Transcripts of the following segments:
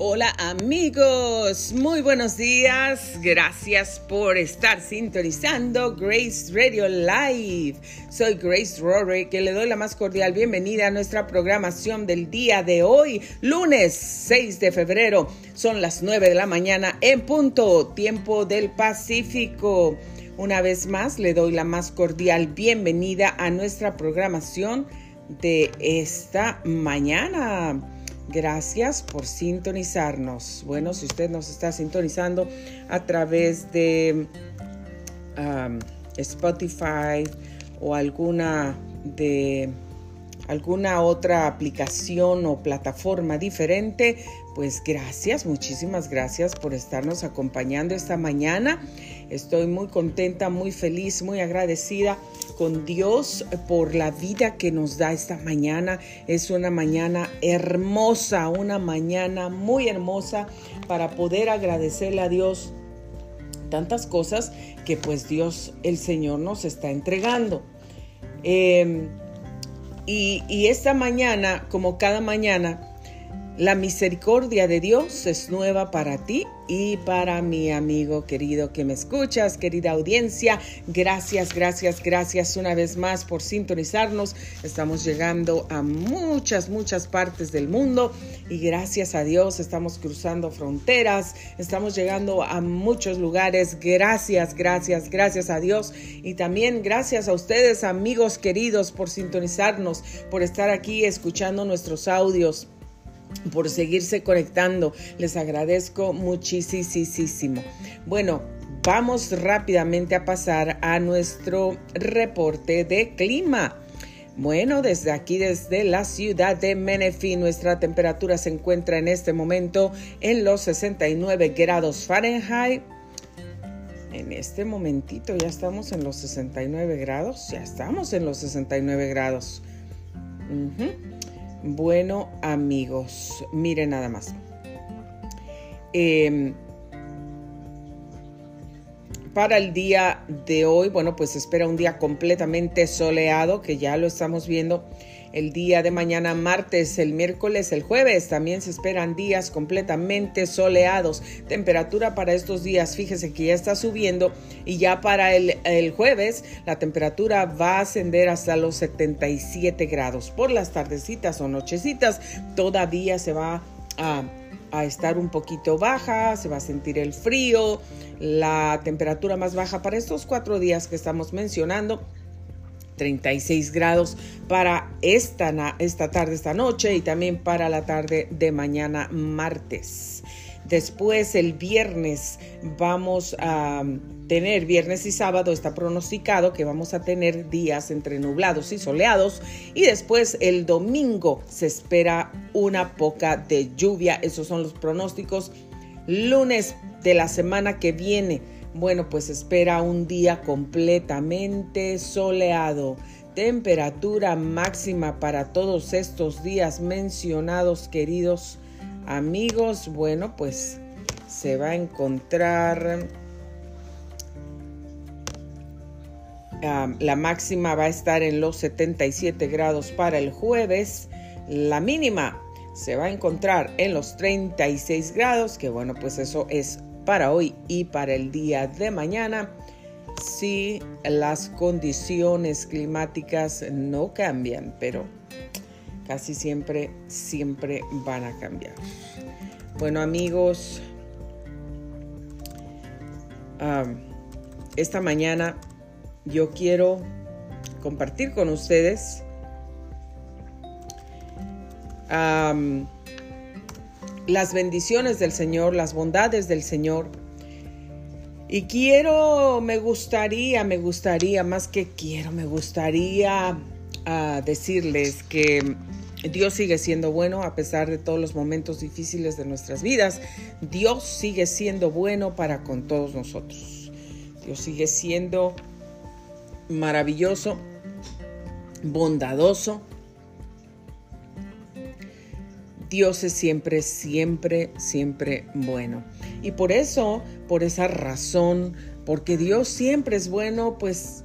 Hola amigos, muy buenos días. Gracias por estar sintonizando Grace Radio Live. Soy Grace Rory, que le doy la más cordial bienvenida a nuestra programación del día de hoy, lunes 6 de febrero. Son las 9 de la mañana en punto, tiempo del Pacífico. Una vez más, le doy la más cordial bienvenida a nuestra programación de esta mañana. Gracias por sintonizarnos. Bueno, si usted nos está sintonizando a través de um, Spotify o alguna de alguna otra aplicación o plataforma diferente, pues gracias, muchísimas gracias por estarnos acompañando esta mañana. Estoy muy contenta, muy feliz, muy agradecida con Dios por la vida que nos da esta mañana. Es una mañana hermosa, una mañana muy hermosa para poder agradecerle a Dios tantas cosas que pues Dios el Señor nos está entregando. Eh, y, esta mañana, como cada mañana, la misericordia de Dios es nueva para ti y para mi amigo querido que me escuchas, querida audiencia. Gracias, gracias, gracias una vez más por sintonizarnos. Estamos llegando a muchas, muchas partes del mundo y gracias a Dios estamos cruzando fronteras, estamos llegando a muchos lugares. Gracias, gracias, gracias a Dios y también gracias a ustedes, amigos queridos, por sintonizarnos, por estar aquí escuchando nuestros audios por seguirse conectando. Les agradezco muchísimo. Bueno, vamos rápidamente a pasar a nuestro reporte de clima. Bueno, desde aquí, desde la ciudad de Menifee, nuestra temperatura se encuentra en este momento en los 69 grados Fahrenheit. En este momentito ya estamos en los 69 grados, ya estamos en los 69 grados. Bueno, amigos, miren nada más. Em, para el día de hoy, bueno, pues espera un día completamente soleado, que ya lo estamos viendo el día de mañana martes, el miércoles, el jueves. También se esperan días completamente soleados. Temperatura para estos días, fíjese que ya está subiendo y ya para el, jueves la temperatura va a ascender hasta los 77 grados. Por las tardecitas o nochecitas todavía se va a a estar un poquito baja, se va a sentir el frío, la temperatura más baja para estos cuatro días que estamos mencionando 36 grados para esta, esta tarde, esta noche y también para la tarde de mañana martes. Después el viernes vamos a tener, viernes y sábado está pronosticado que vamos a tener días entre nublados y soleados y después el domingo se espera una poca de lluvia. Esos son los pronósticos. Lunes de la semana que viene bueno, pues espera un día completamente soleado. Temperatura máxima para todos estos días mencionados, queridos amigos. Bueno, pues se va a encontrar... la máxima va a estar en los 77 grados para el jueves. La mínima se va a encontrar en los 36 grados, que bueno, pues eso es para hoy y para el día de mañana si las condiciones climáticas no cambian, pero casi siempre, siempre van a cambiar. Bueno amigos, esta mañana yo quiero compartir con ustedes las bendiciones del Señor, las bondades del Señor. Y quiero, me gustaría, me gustaría, más que quiero, me gustaría ah, decirles que Dios sigue siendo bueno a pesar de todos los momentos difíciles de nuestras vidas. Dios sigue siendo bueno para con todos nosotros. Dios sigue siendo maravilloso, bondadoso, Dios es siempre, siempre, siempre bueno. Y por eso, por esa razón, porque Dios siempre es bueno, pues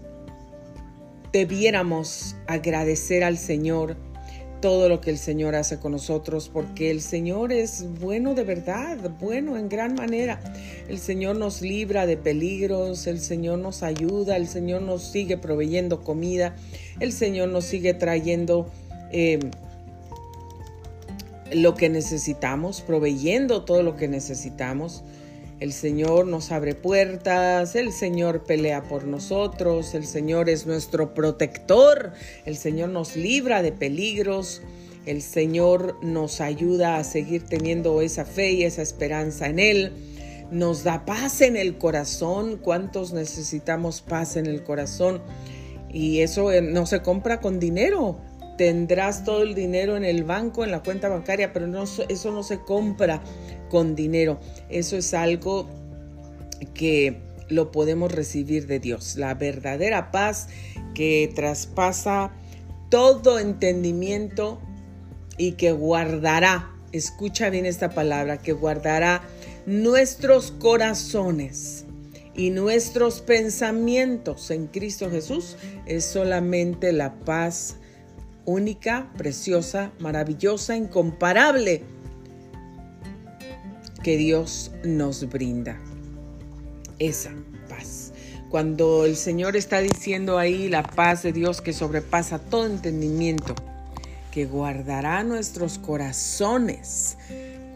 debiéramos agradecer al Señor todo lo que el Señor hace con nosotros, porque el Señor es bueno de verdad, bueno en gran manera. El Señor nos libra de peligros, el Señor nos ayuda, el Señor nos sigue proveyendo comida, el Señor nos sigue trayendo eh, lo que necesitamos, proveyendo todo lo que necesitamos. El Señor nos abre puertas, el Señor pelea por nosotros, el Señor es nuestro protector, el Señor nos libra de peligros, el Señor nos ayuda a seguir teniendo esa fe y esa esperanza en Él, nos da paz en el corazón, ¿cuántos necesitamos paz en el corazón? Y eso eh, no se compra con dinero, tendrás todo el dinero en el banco, en la cuenta bancaria, pero no, eso no se compra con dinero. Eso es algo que lo podemos recibir de Dios. La verdadera paz que traspasa todo entendimiento y que guardará, escucha bien esta palabra, que guardará nuestros corazones y nuestros pensamientos en Cristo Jesús, es solamente la paz única, preciosa, maravillosa, incomparable que Dios nos brinda. Esa paz. Cuando el Señor está diciendo ahí la paz de Dios que sobrepasa todo entendimiento, que guardará nuestros corazones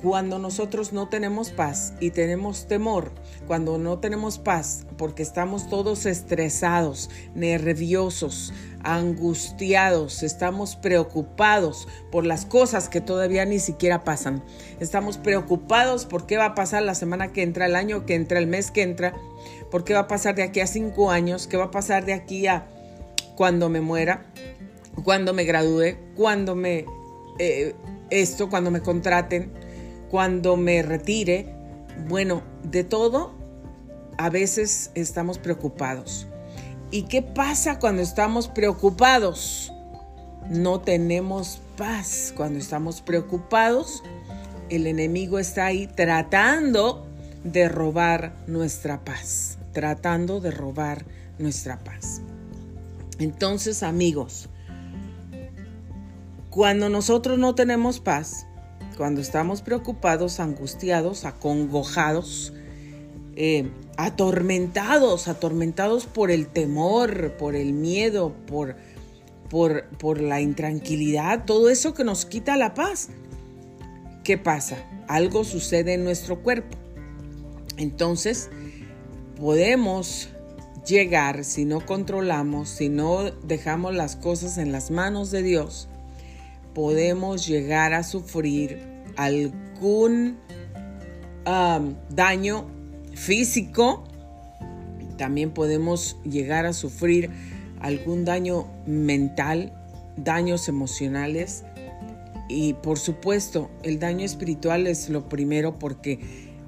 cuando nosotros no tenemos paz y tenemos temor, cuando no tenemos paz porque estamos todos estresados, nerviosos, angustiados, estamos preocupados por las cosas que todavía ni siquiera pasan. Estamos preocupados por qué va a pasar la semana que entra, el año que entra, el mes que entra, por qué va a pasar de aquí a cinco años, qué va a pasar de aquí a cuando me muera, cuando me gradúe, cuando me... Eh, esto, cuando me contraten cuando me retire, bueno, de todo, a veces estamos preocupados. ¿Y qué pasa cuando estamos preocupados? No tenemos paz. Cuando estamos preocupados, el enemigo está ahí tratando de robar nuestra paz, tratando de robar nuestra paz. Entonces, amigos, cuando nosotros no tenemos paz, cuando estamos preocupados, angustiados, acongojados, eh, atormentados, atormentados por el temor, por el miedo, por, por, por la intranquilidad, todo eso que nos quita la paz. ¿Qué pasa? Algo sucede en nuestro cuerpo. Entonces, podemos llegar, si no controlamos, si no dejamos las cosas en las manos de Dios, podemos llegar a sufrir algún daño físico, también podemos llegar a sufrir algún daño mental, daños emocionales y por supuesto el daño espiritual es lo primero porque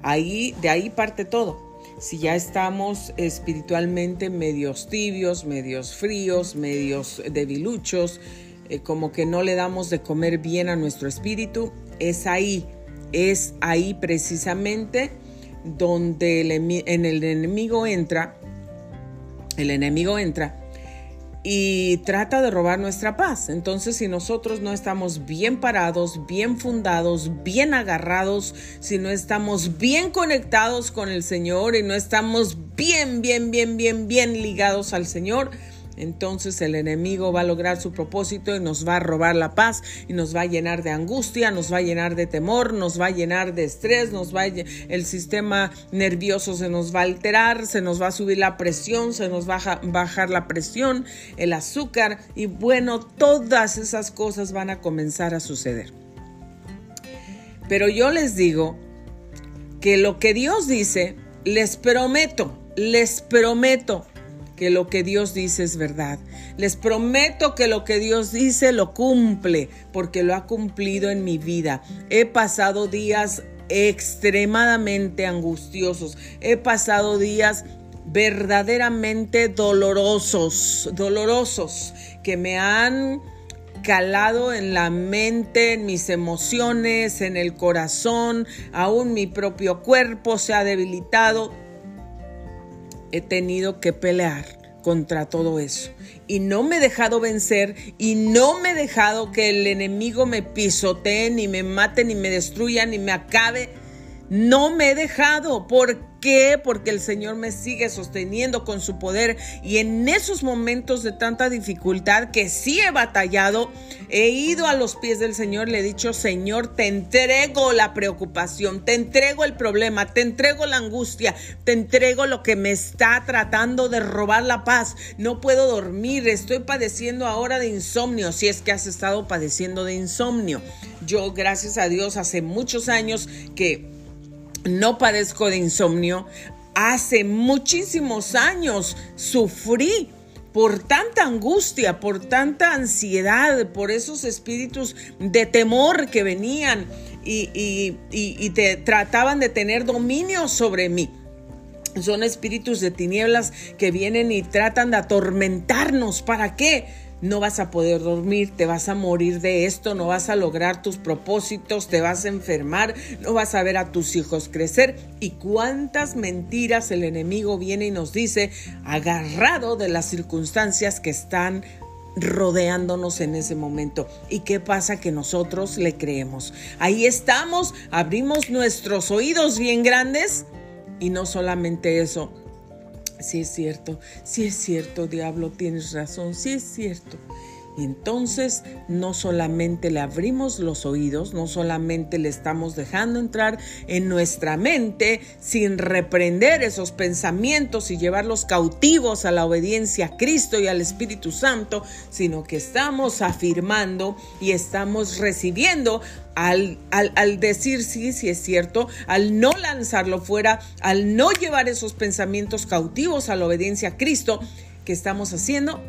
ahí de ahí parte todo. Si ya estamos espiritualmente medios tibios, medios fríos, medios debiluchos, eh, como que no le damos de comer bien a nuestro espíritu, es ahí, es ahí precisamente donde el, en el enemigo entra, el enemigo entra y trata de robar nuestra paz. Entonces, si nosotros no estamos bien parados, bien fundados, bien agarrados, si no estamos bien conectados con el Señor y no estamos bien, bien, bien, bien, bien ligados al Señor, entonces el enemigo va a lograr su propósito y nos va a robar la paz y nos va a llenar de angustia, nos va a llenar de temor, nos va a llenar de estrés, nos va el sistema nervioso se nos va a alterar, se nos va a subir la presión, se nos va a bajar la presión, el azúcar y bueno, todas esas cosas van a comenzar a suceder. Pero yo les digo que lo que Dios dice, les prometo, les prometo que lo que Dios dice es verdad. Les prometo que lo que Dios dice lo cumple, porque lo ha cumplido en mi vida. He pasado días extremadamente angustiosos. He pasado días verdaderamente dolorosos, dolorosos, que me han calado en la mente, en mis emociones, en el corazón, aún mi propio cuerpo se ha debilitado he tenido que pelear contra todo eso. Y no me he dejado vencer y no me he dejado que el enemigo me pisotee, ni me mate, ni me destruya, ni me acabe. No me he dejado. ¿Por qué? Porque el Señor me sigue sosteniendo con su poder. Y en esos momentos de tanta dificultad que sí he batallado, he ido a los pies del Señor, le he dicho, Señor, te entrego la preocupación, te entrego el problema, te entrego la angustia, te entrego lo que me está tratando de robar la paz. No puedo dormir, estoy padeciendo ahora de insomnio, si es que has estado padeciendo de insomnio. Yo, gracias a Dios, hace muchos años que no padezco de insomnio. Hace muchísimos años sufrí por tanta angustia, por tanta ansiedad, por esos espíritus de temor que venían y, te trataban de tener dominio sobre mí. Son espíritus de tinieblas que vienen y tratan de atormentarnos. ¿Para qué? No vas a poder dormir, te vas a morir de esto, no vas a lograr tus propósitos, te vas a enfermar, no vas a ver a tus hijos crecer. Y cuántas mentiras el enemigo viene y nos dice, agarrado de las circunstancias que están rodeándonos en ese momento. ¿Y qué pasa? Que nosotros le creemos. Ahí estamos, abrimos nuestros oídos bien grandes y no solamente eso, Sí es cierto, sí es cierto, diablo, tienes razón, sí es cierto. Y entonces no solamente le abrimos los oídos, no solamente le estamos dejando entrar en nuestra mente sin reprender esos pensamientos y llevarlos cautivos a la obediencia a Cristo y al Espíritu Santo, sino que estamos afirmando y estamos recibiendo al, al, decir sí, sí es cierto, al no lanzarlo fuera, al no llevar esos pensamientos cautivos a la obediencia a Cristo, que estamos haciendo?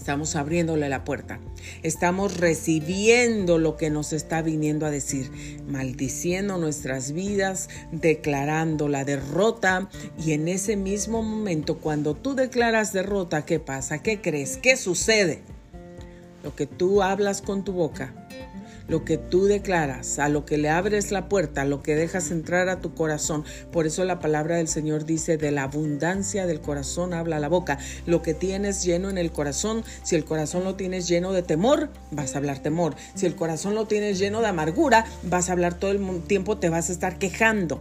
Estamos abriéndole la puerta. Estamos recibiendo lo que nos está viniendo a decir, maldiciendo nuestras vidas, declarando la derrota. Y en ese mismo momento, cuando tú declaras derrota, ¿qué pasa? ¿Qué crees? ¿Qué sucede? Lo que tú hablas con tu boca lo que tú declaras, a lo que le abres la puerta, a lo que dejas entrar a tu corazón. Por eso la palabra del Señor dice, de la abundancia del corazón habla la boca. Lo que tienes lleno en el corazón, si el corazón lo tienes lleno de temor, vas a hablar temor. Si el corazón lo tienes lleno de amargura, vas a hablar todo el tiempo, te vas a estar quejando.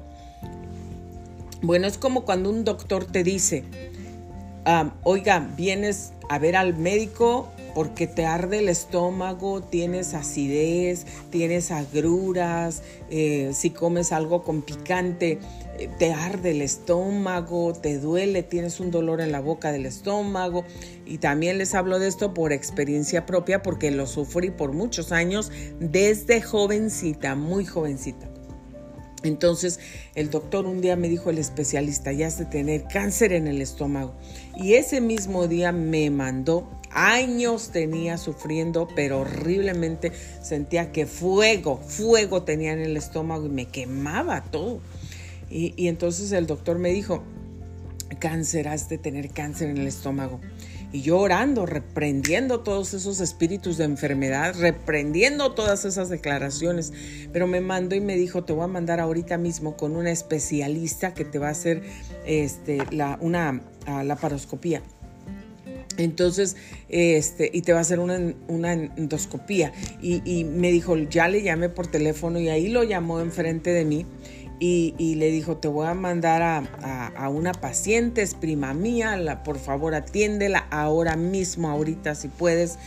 Bueno, es como cuando un doctor te dice, ah, oiga, vienes a ver al médico porque te arde el estómago, tienes acidez, tienes agruras, eh, si comes algo con picante, eh, te arde el estómago, te duele, tienes un dolor en la boca del estómago. Y también les hablo de esto por experiencia propia porque lo sufrí por muchos años desde jovencita, muy jovencita. Entonces el doctor un día me dijo, el especialista, ya has de tener cáncer en el estómago. Y ese mismo día me mandó años tenía sufriendo, pero horriblemente sentía que fuego, fuego tenía en el estómago y me quemaba todo. Y, entonces el doctor me dijo, cáncer, has de tener cáncer en el estómago. Y yo orando, reprendiendo todos esos espíritus de enfermedad, reprendiendo todas esas declaraciones. Pero me mandó y me dijo, te voy a mandar ahorita mismo con una especialista que te va a hacer este, la, una laparoscopía. Entonces, este, y te va a hacer una, endoscopía. Y, me dijo, ya le llamé por teléfono y ahí lo llamó enfrente de mí. Y, le dijo, te voy a mandar a, una paciente, es prima mía, por favor atiéndela ahora mismo, ahorita si puedes,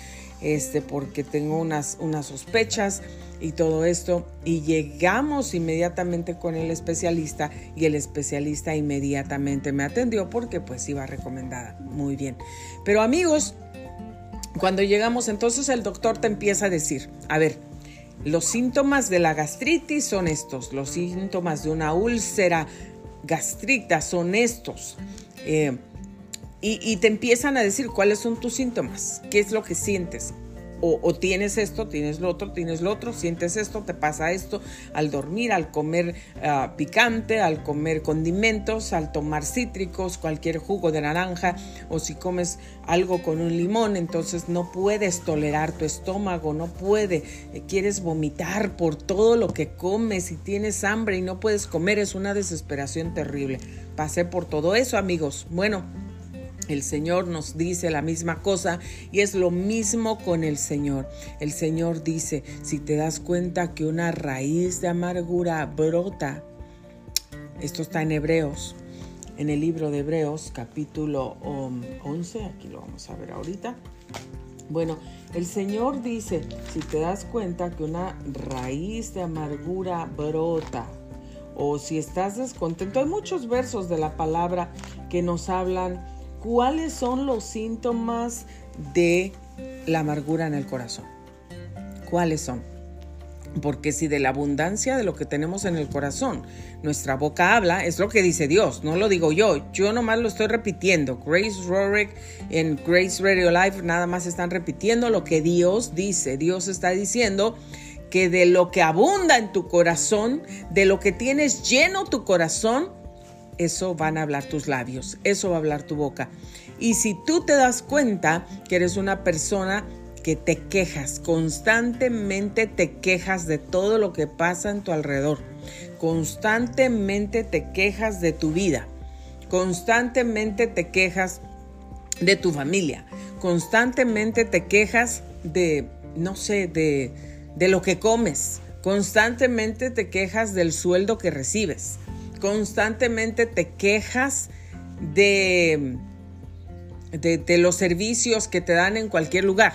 este, porque tengo unas, unas sospechas y todo esto. Y llegamos inmediatamente con el especialista y el especialista inmediatamente me atendió porque pues iba recomendada. Muy bien. Pero amigos, cuando llegamos entonces el doctor te empieza a decir, a ver, los síntomas de la gastritis son estos, los síntomas de una úlcera gastrita son estos. Eh, y, y, te empiezan a decir cuáles son tus síntomas, qué es lo que sientes o, tienes esto, tienes lo otro, tienes lo otro, sientes esto, te pasa esto al dormir, al comer ah, picante, al comer condimentos, al tomar cítricos, cualquier jugo de naranja o si comes algo con un limón, entonces no puedes tolerar tu estómago, no puede, eh, quieres vomitar por todo lo que comes y tienes hambre y no puedes comer, es una desesperación terrible. Pasé por todo eso, amigos. Bueno, El Señor nos dice la misma cosa y es lo mismo con el Señor. El Señor dice, si te das cuenta que una raíz de amargura brota, esto está en Hebreos, en el libro de Hebreos capítulo 11, um, aquí lo vamos a ver ahorita. Bueno, el Señor dice, si te das cuenta que una raíz de amargura brota, o si estás descontento, hay muchos versos de la palabra que nos hablan cuáles son los síntomas de la amargura en el corazón. ¿Cuáles son? Porque si de la abundancia de lo que tenemos en el corazón, nuestra boca habla, es lo que dice Dios, no lo digo yo, yo nomás lo estoy repitiendo. Grace Rorick en Grace Radio Live nada más están repitiendo lo que Dios dice. Dios está diciendo que de lo que abunda en tu corazón, de lo que tienes lleno tu corazón, eso van a hablar tus labios, eso va a hablar tu boca. Y si tú te das cuenta que eres una persona que te quejas, constantemente te quejas de todo lo que pasa en tu alrededor, constantemente te quejas de tu vida, constantemente te quejas de tu familia, constantemente te quejas de, no sé, de, de lo que comes, constantemente te quejas del sueldo que recibes, constantemente te quejas de, de, los servicios que te dan en cualquier lugar.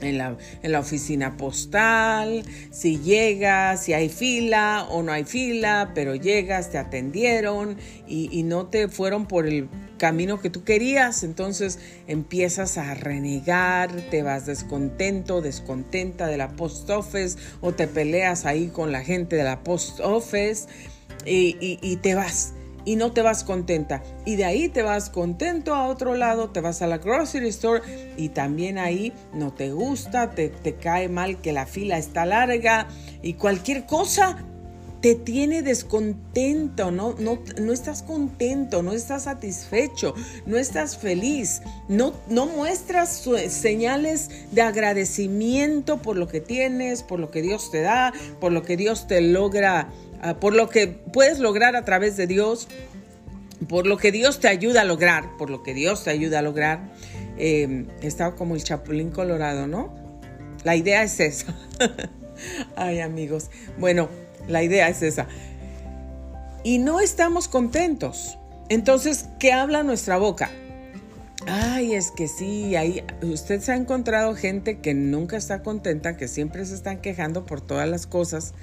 En la, en la, oficina postal, si llegas, si hay fila o no hay fila, pero llegas, te atendieron y, y, no te fueron por el camino que tú querías, entonces empiezas a renegar, te vas descontento, descontenta de la post office o te peleas ahí con la gente de la post office y, te vas y no te vas contenta. Y de ahí te vas contento a otro lado, te vas a la grocery store y también ahí no te gusta, te, te, cae mal que la fila está larga y cualquier cosa te tiene descontento, ¿no? No, no estás contento, no estás satisfecho, no estás feliz, no, no muestras señales de agradecimiento por lo que tienes, por lo que Dios te da, por lo que Dios te logra por lo que puedes lograr a través de Dios, por lo que Dios te ayuda a lograr, por lo que Dios te ayuda a lograr. Eh, estaba como el chapulín colorado, ¿no? La idea es esa. Ay amigos, bueno, la idea es esa. Y no estamos contentos. Entonces, ¿qué habla nuestra boca? Ay, es que sí, ahí usted se ha encontrado gente que nunca está contenta, que siempre se están quejando por todas las cosas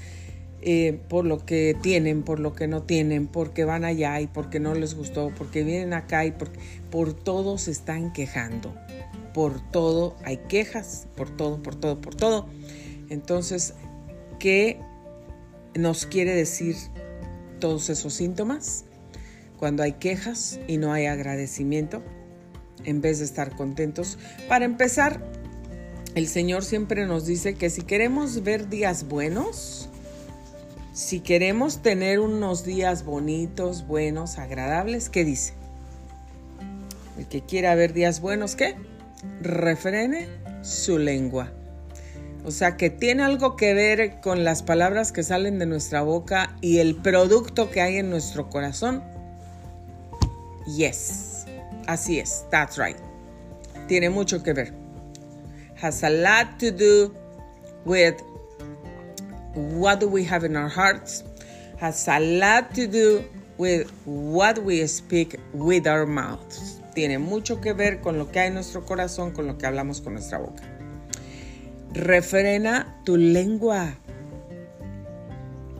eh, por lo que tienen, por lo que no tienen, porque van allá y porque no les gustó, porque vienen acá y por, por todo se están quejando. Por todo hay quejas, por todo, por todo, por todo. Entonces, ¿qué nos quiere decir todos esos síntomas? Cuando hay quejas y no hay agradecimiento, en vez de estar contentos. Para empezar, el Señor siempre nos dice que si queremos ver días buenos, si queremos tener unos días bonitos, buenos, agradables, ¿qué dice? El que quiera ver días buenos, ¿qué? Refrene su lengua. O sea, que tiene algo que ver con las palabras que salen de nuestra boca y el producto que hay en nuestro corazón. Yes, así es, that's right. Tiene mucho que ver. Has a lot to do with what do we have in our hearts has a lot to do with what we speak with our mouths. Tiene mucho que ver con lo que hay en nuestro corazón, con lo que hablamos con nuestra boca. Refrena tu lengua.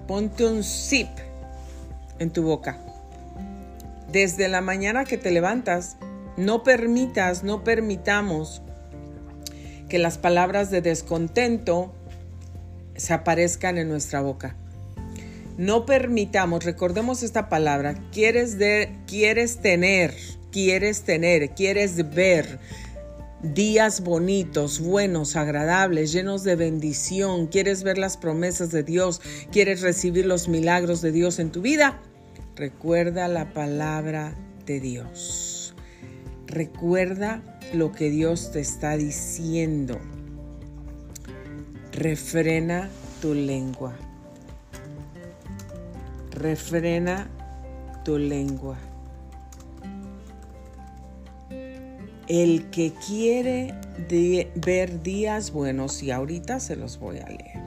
Ponte un zip en tu boca. Desde la mañana que te levantas, no permitas, no permitamos que las palabras de descontento, se aparezcan en nuestra boca. No permitamos, recordemos esta palabra, quieres, de, quieres tener, quieres tener, quieres ver días bonitos, buenos, agradables, llenos de bendición, quieres ver las promesas de Dios, quieres recibir los milagros de Dios en tu vida, recuerda la palabra de Dios. Recuerda lo que Dios te está diciendo refrena tu lengua. Refrena tu lengua. El que quiere ver días buenos, y ahorita se los voy a leer.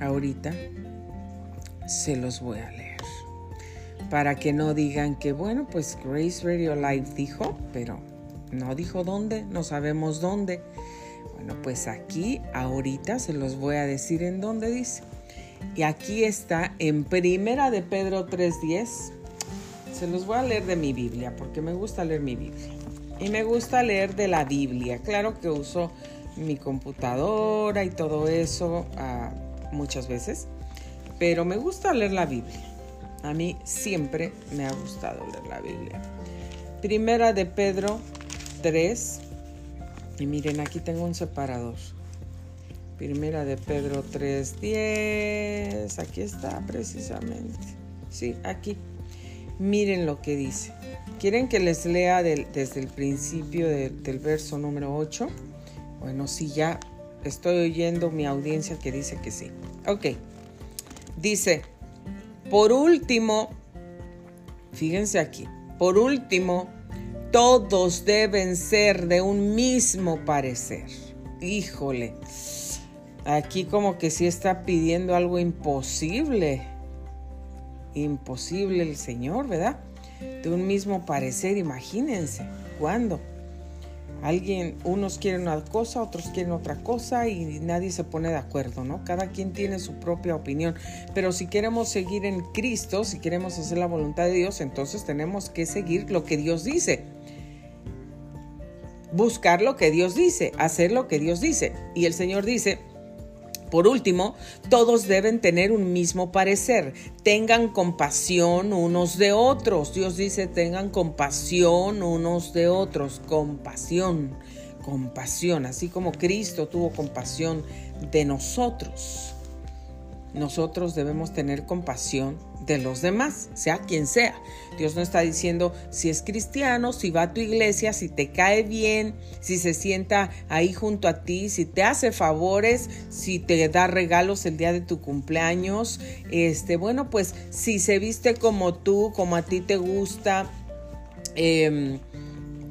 Ahorita se los voy a leer. Para que no digan que, bueno, pues Grace Radio Live dijo, pero no dijo dónde, no sabemos dónde. Bueno, pues aquí ahorita se los voy a decir en dónde dice. Y aquí está en Primera de Pedro 3:10. Se los voy a leer de mi Biblia porque me gusta leer mi Biblia. Y me gusta leer de la Biblia. Claro que uso mi computadora y todo eso ah, muchas veces, pero me gusta leer la Biblia. A mí siempre me ha gustado leer la Biblia. Primera de Pedro 3. Y miren, aquí tengo un separador. Primera de Pedro 3.10. Aquí está precisamente. Sí, aquí. Miren lo que dice. ¿Quieren que les lea desde el principio del verso número 8? Bueno, sí, ya estoy oyendo mi audiencia que dice que sí. Ok. Dice, por último, fíjense aquí, por último, todos deben ser de un mismo parecer. Híjole, aquí como que sí está pidiendo algo imposible. Imposible el Señor, ¿verdad? De un mismo parecer, imagínense. ¿Cuándo? Alguien, unos quieren una cosa, otros quieren otra cosa y nadie se pone de acuerdo, ¿no? Cada quien tiene su propia opinión. Pero si queremos seguir en Cristo, si queremos hacer la voluntad de Dios, entonces tenemos que seguir lo que Dios dice buscar lo que Dios dice, hacer lo que Dios dice. Y el Señor dice, por último, todos deben tener un mismo parecer, tengan compasión unos de otros. Dios dice, tengan compasión unos de otros, compasión, compasión, así como Cristo tuvo compasión de nosotros. Nosotros debemos tener compasión de los demás, sea quien sea. Dios no está diciendo si es cristiano, si va a tu iglesia, si te cae bien, si se sienta ahí junto a ti, si te hace favores, si te da regalos el día de tu cumpleaños. Este, bueno, pues si se viste como tú, como a ti te gusta. Em,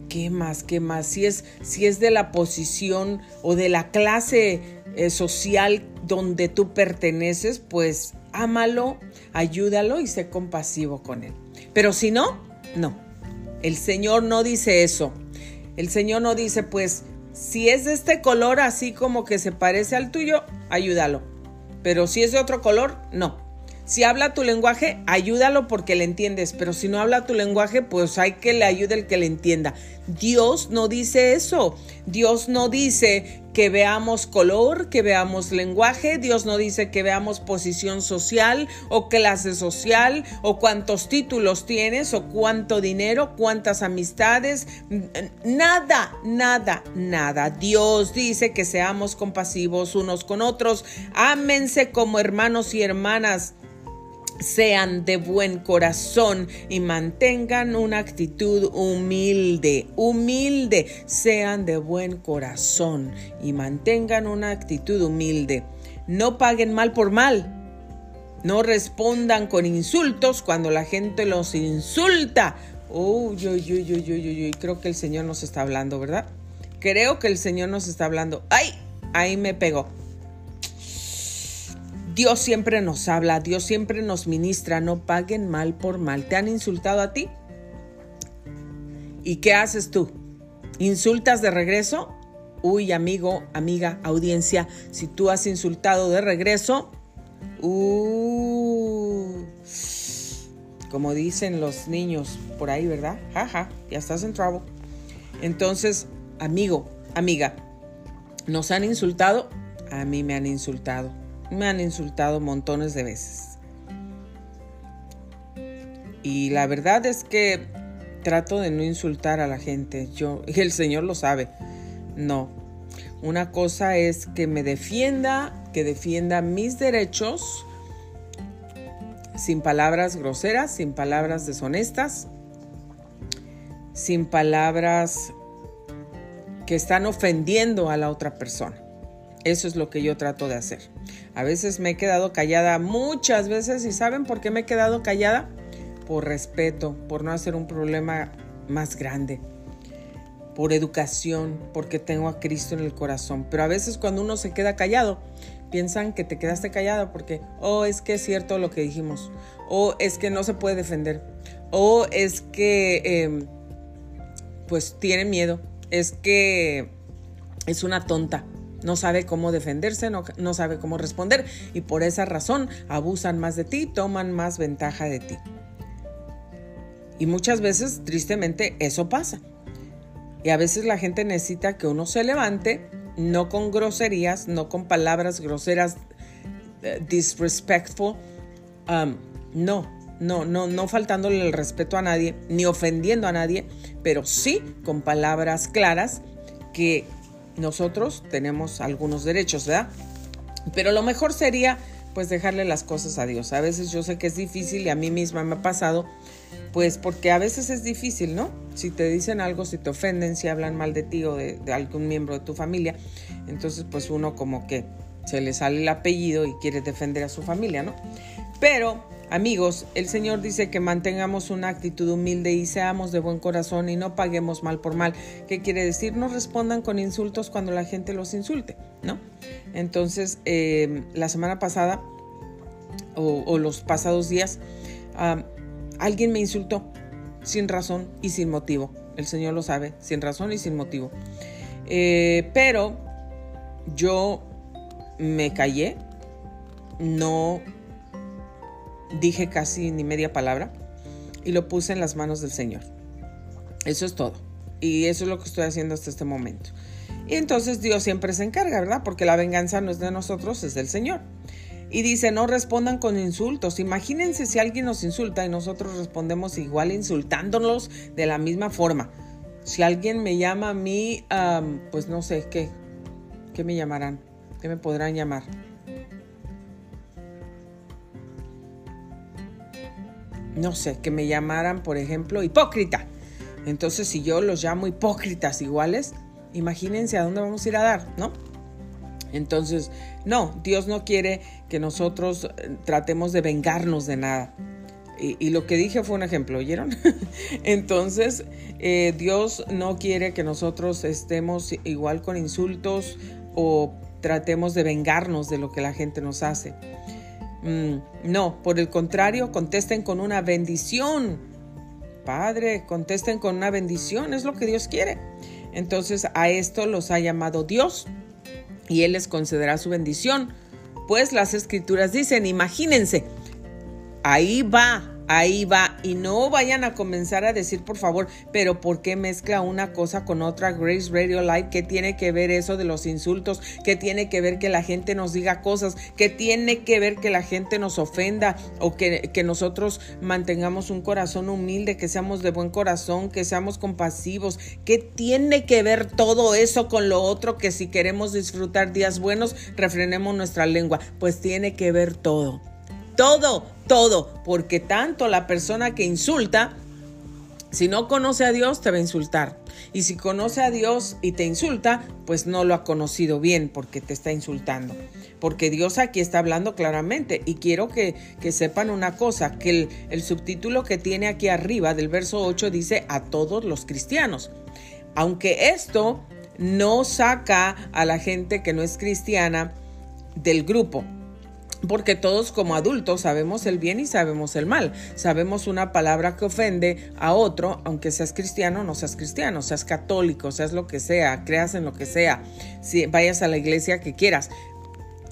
¿Qué más? ¿Qué más? Si es, si es de la posición o de la clase eh, social donde tú perteneces, pues ámalo, ayúdalo y sé compasivo con él. Pero si no, no. El Señor no dice eso. El Señor no dice, pues, si es de este color así como que se parece al tuyo, ayúdalo. Pero si es de otro color, no. Si habla tu lenguaje, ayúdalo porque le entiendes, pero si no habla tu lenguaje, pues hay que le ayude el que le entienda. Dios no dice eso. Dios no dice que veamos color, que veamos lenguaje. Dios no dice que veamos posición social o clase social o cuántos títulos tienes o cuánto dinero, cuántas amistades. Nada, nada, nada. Dios dice que seamos compasivos unos con otros. Ámense como hermanos y hermanas sean de buen corazón y mantengan una actitud humilde, humilde, sean de buen corazón y mantengan una actitud humilde. No paguen mal por mal. No respondan con insultos cuando la gente los insulta. Uy, uy, uy, uy, uy, uy, creo que el Señor nos está hablando, ¿verdad? Creo que el Señor nos está hablando. ¡Ay! Ahí me pegó. Dios siempre nos habla, Dios siempre nos ministra, no paguen mal por mal. ¿Te han insultado a ti? ¿Y qué haces tú? ¿Insultas de regreso? Uy, amigo, amiga, audiencia, si tú has insultado de regreso, uh, como dicen los niños por ahí, ¿verdad? Jaja, ya estás en trouble. Entonces, amigo, amiga, ¿nos han insultado? A mí me han insultado me han insultado montones de veces. Y la verdad es que trato de no insultar a la gente. Yo, el Señor lo sabe. No. Una cosa es que me defienda, que defienda mis derechos sin palabras groseras, sin palabras deshonestas, sin palabras que están ofendiendo a la otra persona. Eso es lo que yo trato de hacer. A veces me he quedado callada muchas veces y ¿saben por qué me he quedado callada? Por respeto, por no hacer un problema más grande, por educación, porque tengo a Cristo en el corazón. Pero a veces cuando uno se queda callado, piensan que te quedaste callado porque, oh, es que es cierto lo que dijimos, o es que no se puede defender, o es que, em, pues, tiene miedo, es que es una tonta. No sabe cómo defenderse, no, no sabe cómo responder y por esa razón abusan más de ti, toman más ventaja de ti. Y muchas veces, tristemente, eso pasa. Y a veces la gente necesita que uno se levante, no con groserías, no con palabras groseras, eh, disrespectful, um, no, no, no, no faltándole el respeto a nadie, ni ofendiendo a nadie, pero sí con palabras claras que nosotros tenemos algunos derechos, ¿verdad? Pero lo mejor sería pues dejarle las cosas a Dios. A veces yo sé que es difícil y a mí misma me ha pasado, pues porque a veces es difícil, ¿no? Si te dicen algo, si te ofenden, si hablan mal de ti o de, algún miembro de tu familia, entonces pues uno como que se le sale el apellido y quiere defender a su familia, ¿no? Pero Amigos, el Señor dice que mantengamos una actitud humilde y seamos de buen corazón y no paguemos mal por mal. ¿Qué quiere decir? No respondan con insultos cuando la gente los insulte, ¿no? Entonces, eh, la semana pasada o, los pasados días, alguien me insultó sin razón y sin motivo. El Señor lo sabe, sin razón y sin motivo. Eh, pero yo me callé, no dije casi ni media palabra y lo puse en las manos del Señor. Eso es todo. Y eso es lo que estoy haciendo hasta este momento. Y entonces Dios siempre se encarga, ¿verdad? Porque la venganza no es de nosotros, es del Señor. Y dice, no respondan con insultos. Imagínense si alguien nos insulta y nosotros respondemos igual insultándonos de la misma forma. Si alguien me llama a mí, pues no sé, ¿qué? ¿Qué me llamarán? ¿Qué me podrán llamar? No sé, que me llamaran, por ejemplo, hipócrita. Entonces, si yo los llamo hipócritas iguales, imagínense a dónde vamos a ir a dar, ¿no? Entonces, no, Dios no quiere que nosotros eh, tratemos de vengarnos de nada. Y, lo que dije fue un ejemplo, ¿oyeron? Entonces, eh, Dios no quiere que nosotros estemos igual con insultos o tratemos de vengarnos de lo que la gente nos hace. Mm, no, por el contrario, contesten con una bendición. Padre, contesten con una bendición, es lo que Dios quiere. Entonces a esto los ha llamado Dios y Él les concederá su bendición. Pues las escrituras dicen, imagínense, ahí va Ahí va. Y no vayan a comenzar a decir, por favor, pero ¿por qué mezcla una cosa con otra Grace Radio Live? ¿Qué tiene que ver eso de los insultos? ¿Qué tiene que ver que la gente nos diga cosas? ¿Qué tiene que ver que la gente nos ofenda? ¿O que, que nosotros mantengamos un corazón humilde, que seamos de buen corazón, que seamos compasivos? ¿Qué tiene que ver todo eso con lo otro que si queremos disfrutar días buenos, refrenemos nuestra lengua? Pues tiene que ver todo todo, todo, porque tanto la persona que insulta, si no conoce a Dios, te va a insultar. Y si conoce a Dios y te insulta, pues no lo ha conocido bien porque te está insultando. Porque Dios aquí está hablando claramente. Y quiero que, sepan una cosa, que el, el subtítulo que tiene aquí arriba del verso 8 dice a todos los cristianos. Aunque esto no saca a la gente que no es cristiana del grupo, porque todos como adultos sabemos el bien y sabemos el mal. Sabemos una palabra que ofende a otro, aunque seas cristiano, no seas cristiano, seas católico, seas lo que sea, creas en lo que sea, si vayas a la iglesia que quieras.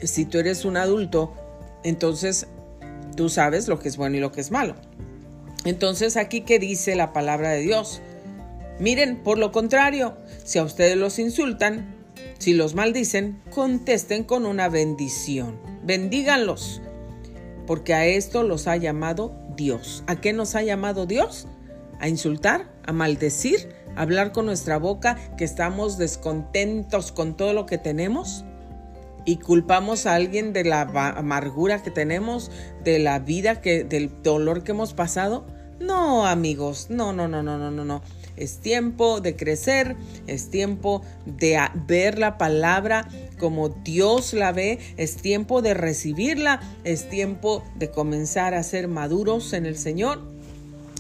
Si tú eres un adulto, entonces tú sabes lo que es bueno y lo que es malo. Entonces aquí que dice la palabra de Dios. Miren, por lo contrario, si a ustedes los insultan, si los maldicen, contesten con una bendición bendíganlos, porque a esto los ha llamado Dios. ¿A qué nos ha llamado Dios? A insultar, a maldecir, a hablar con nuestra boca que estamos descontentos con todo lo que tenemos y culpamos a alguien de la amargura que tenemos, de la vida que del dolor que hemos pasado. No, amigos, no, no, no, no, no, no, no. Es tiempo de crecer, es tiempo de ver la palabra como Dios la ve, es tiempo de recibirla, es tiempo de comenzar a ser maduros en el Señor.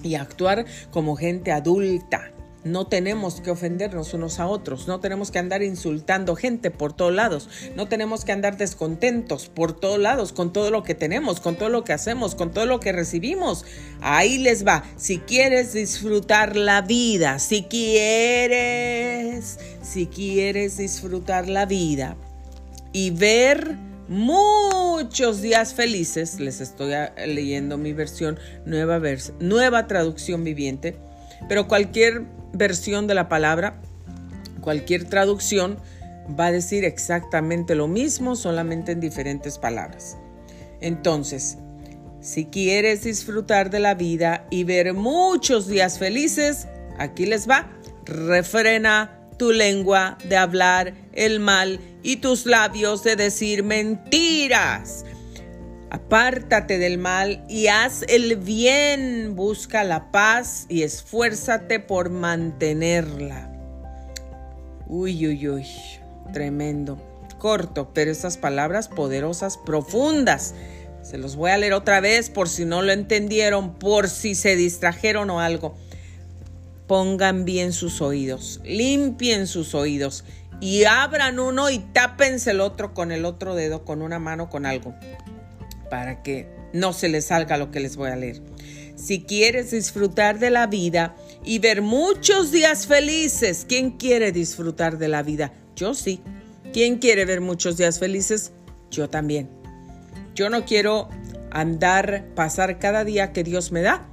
y actuar como gente adulta. No tenemos que ofendernos unos a otros, no tenemos que andar insultando gente por todos lados, no tenemos que andar descontentos por todos lados con todo lo que tenemos, con todo lo que hacemos, con todo lo que recibimos. Ahí les va, si quieres disfrutar la vida, si quieres, si quieres disfrutar la vida y ver muchos días felices, les estoy leyendo mi versión nueva, nueva traducción viviente, pero cualquier versión de la palabra, cualquier traducción va a decir exactamente lo mismo, solamente en diferentes palabras. Entonces, si quieres disfrutar de la vida y ver muchos días felices, aquí les va, refrena tu lengua de hablar el mal y tus labios de decir mentiras. Apártate del mal y haz el bien, busca la paz y esfuérzate por mantenerla. Uy, uy, uy, tremendo. Corto, pero estas palabras poderosas, profundas. Se los voy a leer otra vez por si no lo entendieron, por si se distrajeron o algo. Pongan bien sus oídos, limpien sus oídos y abran uno y tápense el otro con el otro dedo, con una mano, con algo para que no se les salga lo que les voy a leer. Si quieres disfrutar de la vida y ver muchos días felices, ¿quién quiere disfrutar de la vida? Yo sí. ¿Quién quiere ver muchos días felices? Yo también. Yo no quiero andar, pasar cada día que Dios me da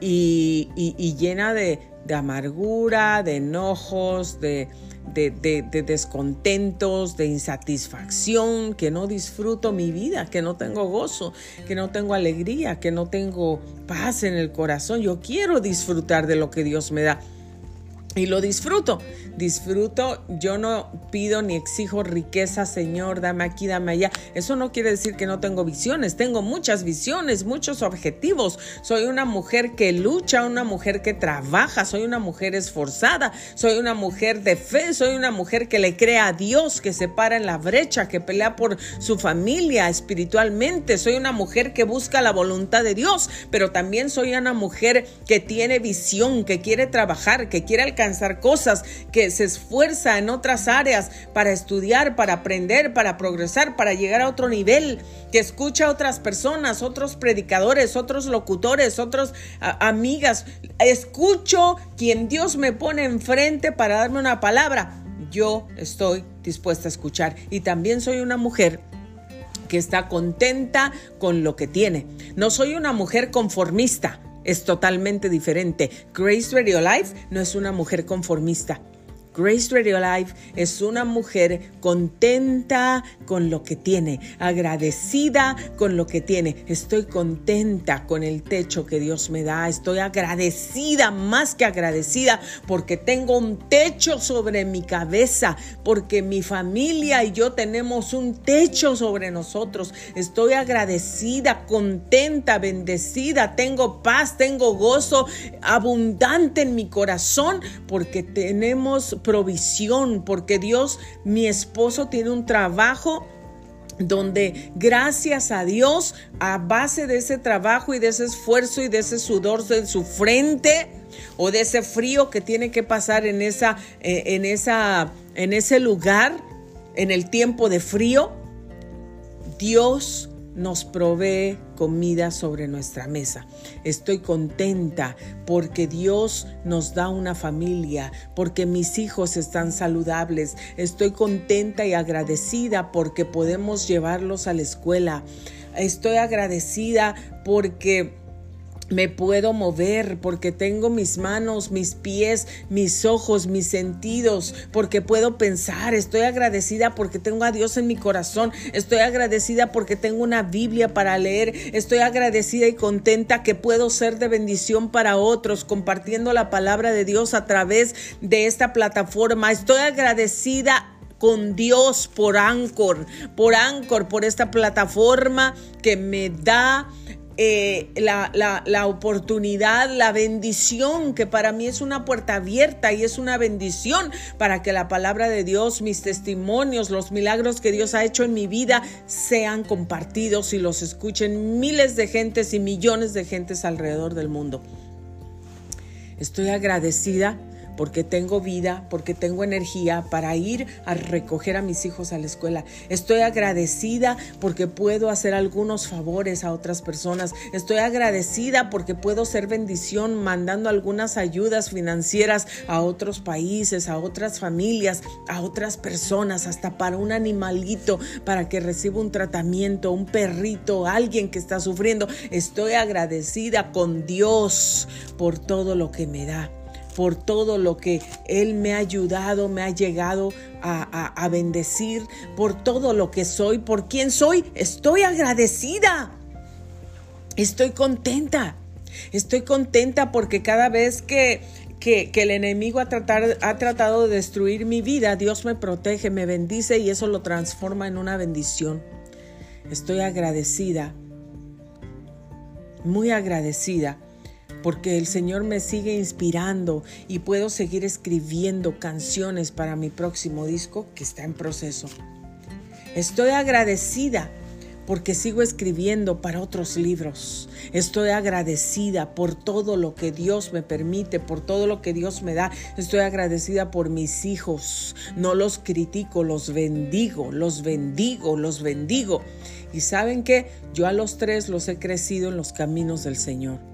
y, llena de, de amargura, de enojos, de, de, descontentos, de insatisfacción, que no disfruto mi vida, que no tengo gozo, que no tengo alegría, que no tengo paz en el corazón. Yo quiero disfrutar de lo que Dios me da y lo disfruto. Disfruto, yo no pido ni exijo riqueza, Señor, dame aquí, dame allá. Eso no quiere decir que no tengo visiones, tengo muchas visiones, muchos objetivos. Soy una mujer que lucha, una mujer que trabaja, soy una mujer esforzada, soy una mujer de fe, soy una mujer que le cree a Dios, que se para en la brecha, que pelea por su familia espiritualmente. Soy una mujer que busca la voluntad de Dios, pero también soy una mujer que tiene visión, que quiere trabajar, que quiere alcanzar cosas, que se esfuerza en otras áreas para estudiar, para aprender, para progresar, para llegar a otro nivel, que escucha a otras personas, otros predicadores, otros locutores, otros amigas. Escucho quien Dios me pone enfrente para darme una palabra. Yo estoy dispuesta a escuchar. Y también soy una mujer que está contenta con lo que tiene. No soy una mujer conformista es totalmente diferente. Grace Radio Life no es una mujer conformista. Grace Radio Life es una mujer contenta con lo que tiene, agradecida con lo que tiene. Estoy contenta con el techo que Dios me da. Estoy agradecida, más que agradecida, porque tengo un techo sobre mi cabeza, porque mi familia y yo tenemos un techo sobre nosotros. Estoy agradecida, contenta, bendecida. Tengo paz, tengo gozo abundante en mi corazón, porque tenemos provisión, porque Dios, mi esposo, tiene un trabajo donde gracias a Dios, a base de ese trabajo y de ese esfuerzo y de ese sudor en su frente o de ese frío que tiene que pasar en esa, eh, en esa, en ese lugar, en el tiempo de frío, Dios nos provee comida sobre nuestra mesa. Estoy contenta porque Dios nos da una familia, porque mis hijos están saludables. Estoy contenta y agradecida porque podemos llevarlos a la escuela. Estoy agradecida porque me puedo mover porque tengo mis manos, mis pies, mis ojos, mis sentidos, porque puedo pensar. Estoy agradecida porque tengo a Dios en mi corazón. Estoy agradecida porque tengo una Biblia para leer. Estoy agradecida y contenta que puedo ser de bendición para otros compartiendo la palabra de Dios a través de esta plataforma. Estoy agradecida con Dios por Anchor, por Anchor, por esta plataforma que me da eh, la, la, oportunidad, la bendición, que para mí es una puerta abierta y es una bendición para que la palabra de Dios, mis testimonios, los milagros que Dios ha hecho en mi vida sean compartidos y los escuchen miles de gentes y millones de gentes alrededor del mundo. Estoy agradecida porque tengo vida, porque tengo energía para ir a recoger a mis hijos a la escuela. Estoy agradecida porque puedo hacer algunos favores a otras personas. Estoy agradecida porque puedo ser bendición mandando algunas ayudas financieras a otros países, a otras familias, a otras personas, hasta para un animalito, para que reciba un tratamiento, un perrito, alguien que está sufriendo. Estoy agradecida con Dios por todo lo que me da por todo lo que Él me ha ayudado, me ha llegado a, bendecir, por todo lo que soy, por quién soy. Estoy agradecida. Estoy contenta. Estoy contenta porque cada vez que, que, el enemigo ha, ha tratado de destruir mi vida, Dios me protege, me bendice y eso lo transforma en una bendición. Estoy agradecida, muy agradecida porque el Señor me sigue inspirando y puedo seguir escribiendo canciones para mi próximo disco que está en proceso. Estoy agradecida porque sigo escribiendo para otros libros. Estoy agradecida por todo lo que Dios me permite, por todo lo que Dios me da. Estoy agradecida por mis hijos. No los critico, los bendigo, los bendigo, los bendigo. Y saben que yo a los tres los he crecido en los caminos del Señor.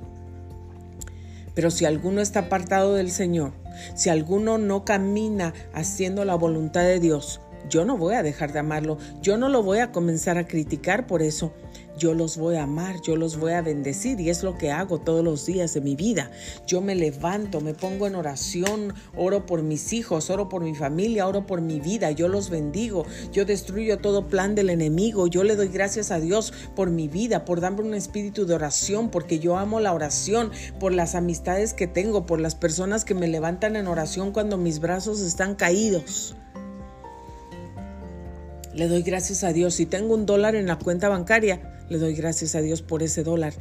Pero si alguno está apartado del Señor, si alguno no camina haciendo la voluntad de Dios, yo no voy a dejar de amarlo, yo no lo voy a comenzar a criticar por eso, yo los voy a amar, yo los voy a bendecir y es lo que hago todos los días de mi vida. Yo me levanto, me pongo en oración, oro por mis hijos, oro por mi familia, oro por mi vida, yo los bendigo, yo destruyo todo plan del enemigo, yo le doy gracias a Dios por mi vida, por darme un espíritu de oración, porque yo amo la oración, por las amistades que tengo, por las personas que me levantan en oración cuando mis brazos están caídos. Le doy gracias a Dios. Si tengo un dólar en la cuenta bancaria, le doy gracias a Dios por ese dólar,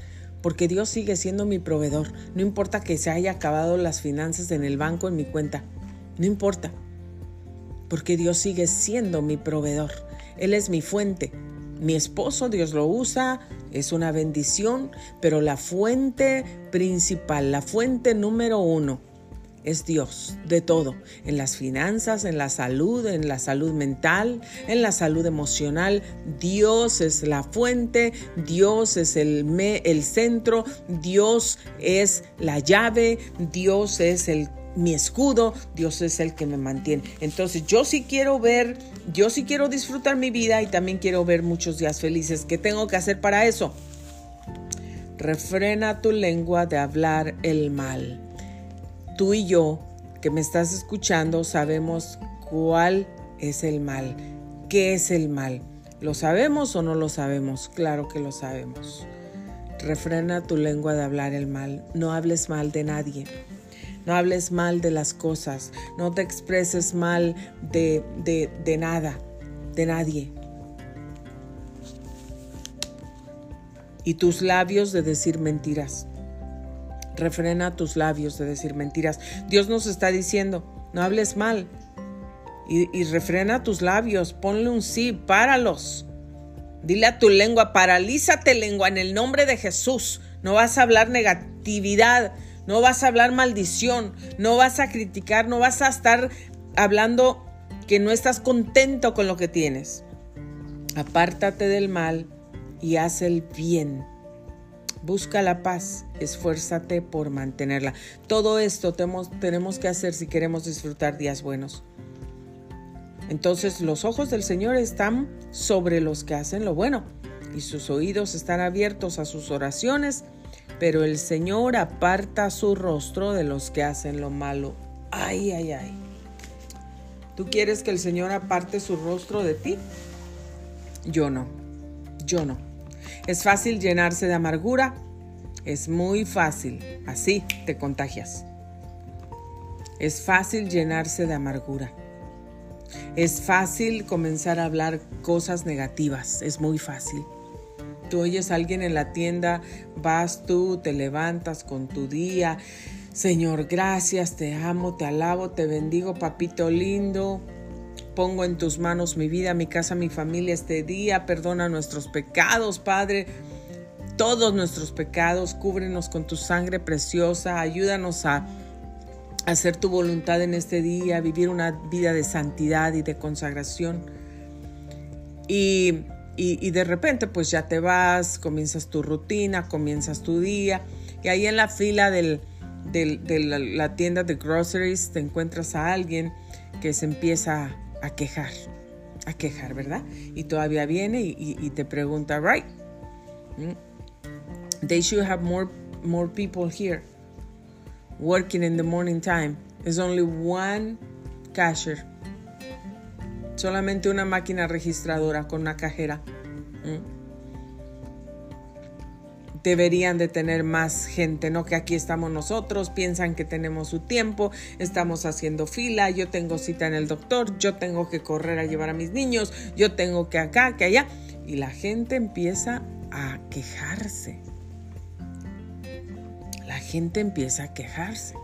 porque Dios sigue siendo mi proveedor. No importa que se haya acabado las finanzas en el banco, en mi cuenta. No importa, porque Dios sigue siendo mi proveedor. Él es mi fuente. Mi esposo, Dios lo usa, es una bendición, pero la fuente principal, la fuente número uno, es Dios de todo, en las finanzas, en la salud, en la salud mental, en la salud emocional. Dios es la fuente, Dios es el, el centro, Dios es la llave, Dios es el mi escudo, Dios es el que me mantiene. Entonces yo sí quiero ver, yo sí quiero disfrutar mi vida y también quiero ver muchos días felices. ¿Qué tengo que hacer para eso? Refrena tu lengua de hablar el mal tú y yo que me estás escuchando sabemos cuál es el mal, qué es el mal. ¿Lo sabemos o no lo sabemos? Claro que lo sabemos. Refrena tu lengua de hablar el mal. No hables mal de nadie. No hables mal de las cosas. No te expreses mal de, de, de nada, de nadie. Y tus labios de decir mentiras. Refrena tus labios de decir mentiras. Dios nos está diciendo, no hables mal. Y, refrena tus labios, ponle un sí, páralos. Dile a tu lengua, paralízate lengua en el nombre de Jesús. No vas a hablar negatividad, no vas a hablar maldición, no vas a criticar, no vas a estar hablando que no estás contento con lo que tienes. Apártate del mal y haz el bien. Busca la paz, esfuérzate por mantenerla. Todo esto tenemos, que hacer si queremos disfrutar días buenos. Entonces los ojos del Señor están sobre los que hacen lo bueno y sus oídos están abiertos a sus oraciones, pero el Señor aparta su rostro de los que hacen lo malo. Ay, ay, ay. ¿Tú quieres que el Señor aparte su rostro de ti? Yo no, yo no. Es fácil llenarse de amargura. Es muy fácil. Así te contagias. Es fácil llenarse de amargura. Es fácil comenzar a hablar cosas negativas. Es muy fácil. Tú oyes a alguien en la tienda, vas tú, te levantas con tu día. Señor, gracias, te amo, te alabo, te bendigo, papito lindo. Pongo en tus manos mi vida, mi casa, mi familia este día. Perdona nuestros pecados, Padre. Todos nuestros pecados, cúbrenos con tu sangre preciosa. Ayúdanos a hacer tu voluntad en este día, vivir una vida de santidad y de consagración. Y, de repente pues ya te vas, comienzas tu rutina, comienzas tu día y ahí en la fila de la, tienda de groceries te encuentras a alguien que se empieza a quejar, a quejar, ¿verdad? Y todavía viene y, te pregunta, right, mm, they should have more, more people here working in the morning time. There's only one cashier. Solamente una máquina registradora con una cajera. Deberían de tener más gente, no que aquí estamos nosotros, piensan que tenemos su tiempo, estamos haciendo fila, yo tengo cita en el doctor, yo tengo que correr a llevar a mis niños, yo tengo que acá, que allá. Y la gente empieza a quejarse la gente empieza a quejarse.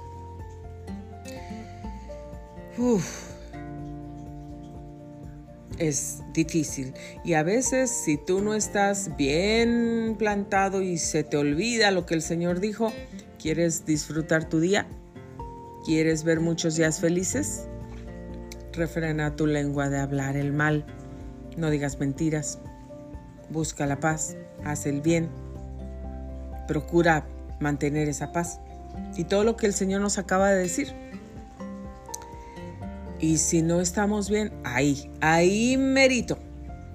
Es difícil. Y a veces si tú no estás bien plantado y se te olvida lo que el Señor dijo, ¿quieres disfrutar tu día? ¿Quieres ver muchos días felices? Refrena tu lengua de hablar el mal. No digas mentiras. Busca la paz. Haz el bien. Procura mantener esa paz. Y todo lo que el Señor nos acaba de decir. Y si no estamos bien, ahí, ahí merito.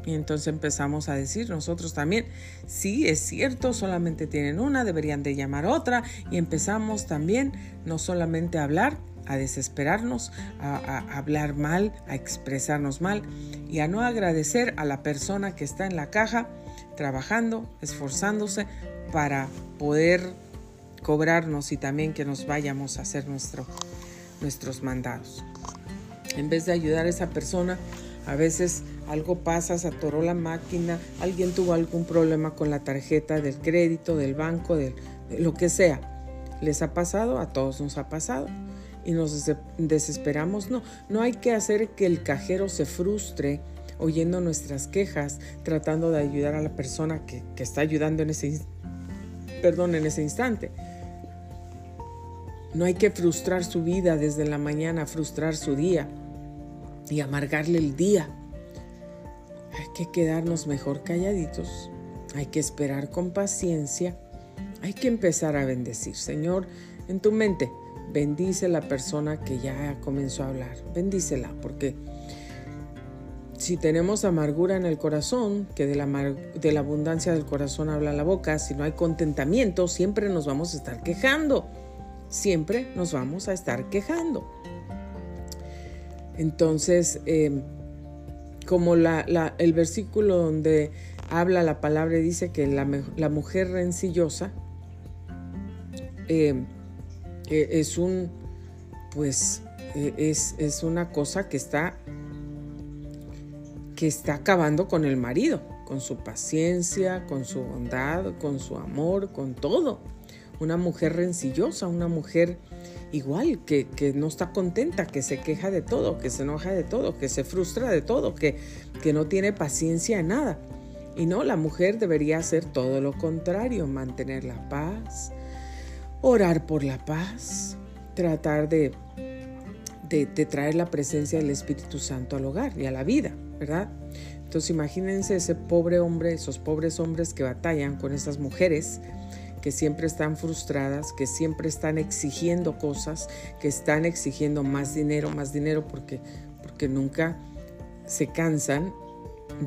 Y entonces empezamos a decir nosotros también, sí, es cierto, solamente tienen una, deberían de llamar otra. Y empezamos también no solamente a hablar, a desesperarnos, a, hablar mal, a expresarnos mal y a no agradecer a la persona que está en la caja trabajando, esforzándose para poder cobrarnos y también que nos vayamos a hacer nuestro, nuestros mandados. En vez de ayudar a esa persona, a veces algo pasa, se atoró la máquina, alguien tuvo algún problema con la tarjeta del crédito, del banco, de lo que sea. ¿Les ha pasado? A todos nos ha pasado. Y nos desesperamos. No, no hay que hacer que el cajero se frustre oyendo nuestras quejas, tratando de ayudar a la persona que, que está ayudando en ese, perdón, en ese instante. No hay que frustrar su vida desde la mañana, frustrar su día y amargarle el día. Hay que quedarnos mejor calladitos. Hay que esperar con paciencia. Hay que empezar a bendecir. Señor, en tu mente, bendice la persona que ya comenzó a hablar. Bendícela, porque si tenemos amargura en el corazón, que de la, de la abundancia del corazón habla la boca, si no hay contentamiento, siempre nos vamos a estar quejando siempre nos vamos a estar quejando. Entonces, em, como el versículo donde habla la palabra dice que la, mujer rencillosa em, e, es un, pues, e, es, es una cosa que está, que está acabando con el marido, con su paciencia, con su bondad, con su amor, con todo. Una mujer rencillosa, una mujer igual, que, no está contenta, que se queja de todo, que se enoja de todo, que se frustra de todo, que, que no tiene paciencia en nada. Y no, la mujer debería hacer todo lo contrario, mantener la paz, orar por la paz, tratar de, de, de, traer la presencia del Espíritu Santo al hogar y a la vida, ¿verdad? Entonces imagínense ese pobre hombre, esos pobres hombres que batallan con esas mujeres que siempre están frustradas, que siempre están exigiendo cosas, que están exigiendo más dinero, más dinero, porque, porque nunca se cansan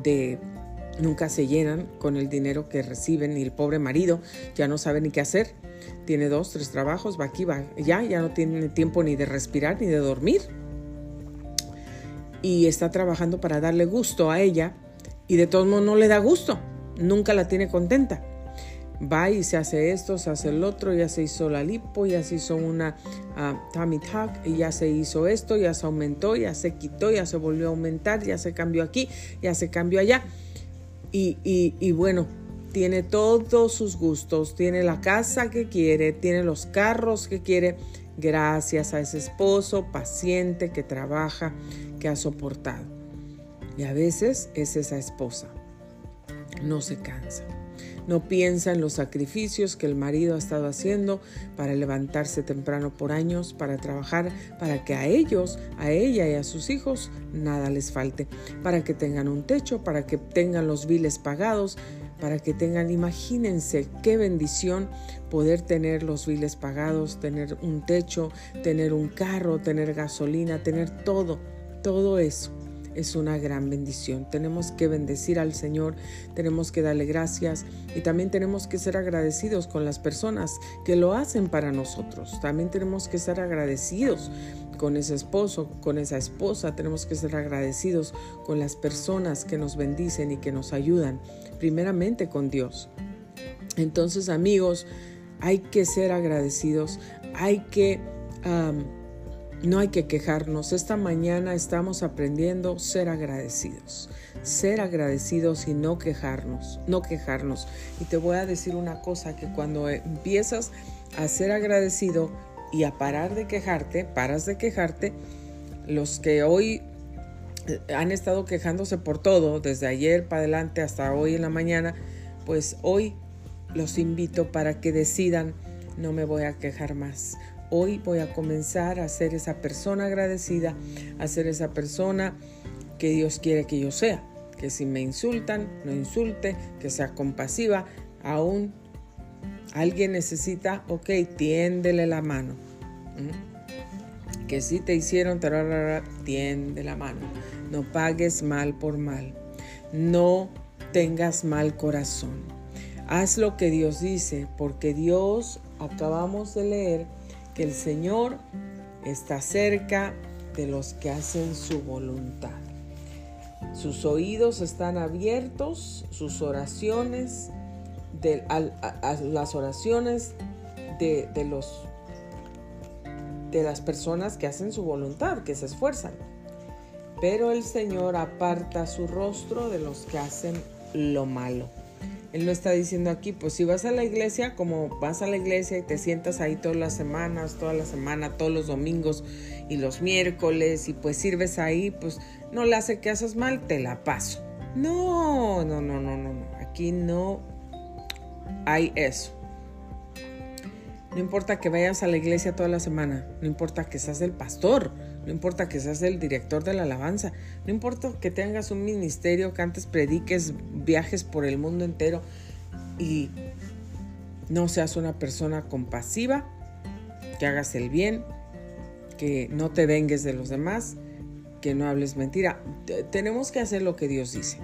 de, nunca se llenan con el dinero que reciben y el pobre marido ya no sabe ni qué hacer. Tiene dos, tres trabajos, va aquí, va ya, ya no tiene tiempo ni de respirar ni de dormir. Y está trabajando para darle gusto a ella y de todos modos no le da gusto, nunca la tiene contenta va y se hace esto, se hace el otro, ya se hizo la lipo, ya se hizo una uh, tummy tuck, y ya se hizo esto, ya se aumentó, ya se quitó, ya se volvió a aumentar, ya se cambió aquí, ya se cambió allá. Y, y bueno, tiene todos sus gustos, tiene la casa que quiere, tiene los carros que quiere, gracias a ese esposo paciente que trabaja, que ha soportado. Y a veces es esa esposa, no se cansa No piensa en los sacrificios que el marido ha estado haciendo para levantarse temprano por años, para trabajar, para que a ellos, a ella y a sus hijos nada les falte, para que tengan un techo, para que tengan los biles pagados, para que tengan, imagínense qué bendición poder tener los biles pagados, tener un techo, tener un carro, tener gasolina, tener todo, todo eso es una gran bendición. Tenemos que bendecir al Señor, tenemos que darle gracias y también tenemos que ser agradecidos con las personas que lo hacen para nosotros. También tenemos que ser agradecidos con ese esposo, con esa esposa. Tenemos que ser agradecidos con las personas que nos bendicen y que nos ayudan, primeramente con Dios. Entonces, amigos, hay que ser agradecidos, hay que... No hay que quejarnos. Esta mañana estamos aprendiendo ser agradecidos. Ser agradecidos y no quejarnos. No quejarnos. Y te voy a decir una cosa, que cuando empiezas a ser agradecido y a parar de quejarte, paras de quejarte, los que hoy eh, han estado quejándose por todo, desde ayer para adelante hasta hoy en la mañana, pues hoy los invito para que decidan, no me voy a quejar más. Hoy voy a comenzar a ser esa persona agradecida, a ser esa persona que Dios quiere que yo sea. Que si me insultan, no insulte, que sea compasiva. Aún alguien necesita, ok, tiéndele la mano. Que si te hicieron, tiende la mano. No pagues mal por mal. No tengas mal corazón. Haz lo que Dios dice, porque Dios, acabamos de leer, que el Señor está cerca de los que hacen su voluntad. Sus oídos están abiertos, sus oraciones, de, las oraciones de, los, de las personas que hacen su voluntad, que se esfuerzan. Pero el Señor aparta su rostro de los que hacen lo malo. Él no está diciendo aquí, pues si vas a la iglesia, como vas a la iglesia y te sientas ahí todas las semanas, toda la semana, todos los domingos y los miércoles y pues sirves ahí, pues no le hace que haces mal, te la paso. No, no, no, no, no, no. Aquí no hay eso. No importa que vayas a la iglesia toda la semana, no importa que seas el pastor, no importa que seas el director de la alabanza, no importa que tengas un ministerio, que antes prediques, viajes por el mundo entero y no seas una persona compasiva, que hagas el bien, que no te vengues de los demás, que no hables mentira. Tenemos que hacer lo que Dios dice.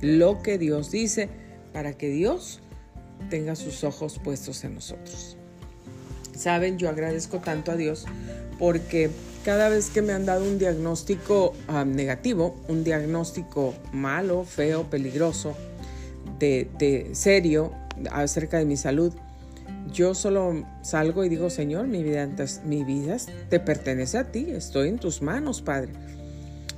Lo que Dios dice para que Dios tenga sus ojos puestos en nosotros. Saben, yo agradezco tanto a Dios porque cada vez que me han dado un diagnóstico ah, negativo, un diagnóstico malo, feo, peligroso, de, serio acerca de mi salud, yo solo salgo y digo, Señor, mi vida, mi vida te pertenece a ti, estoy en tus manos, Padre.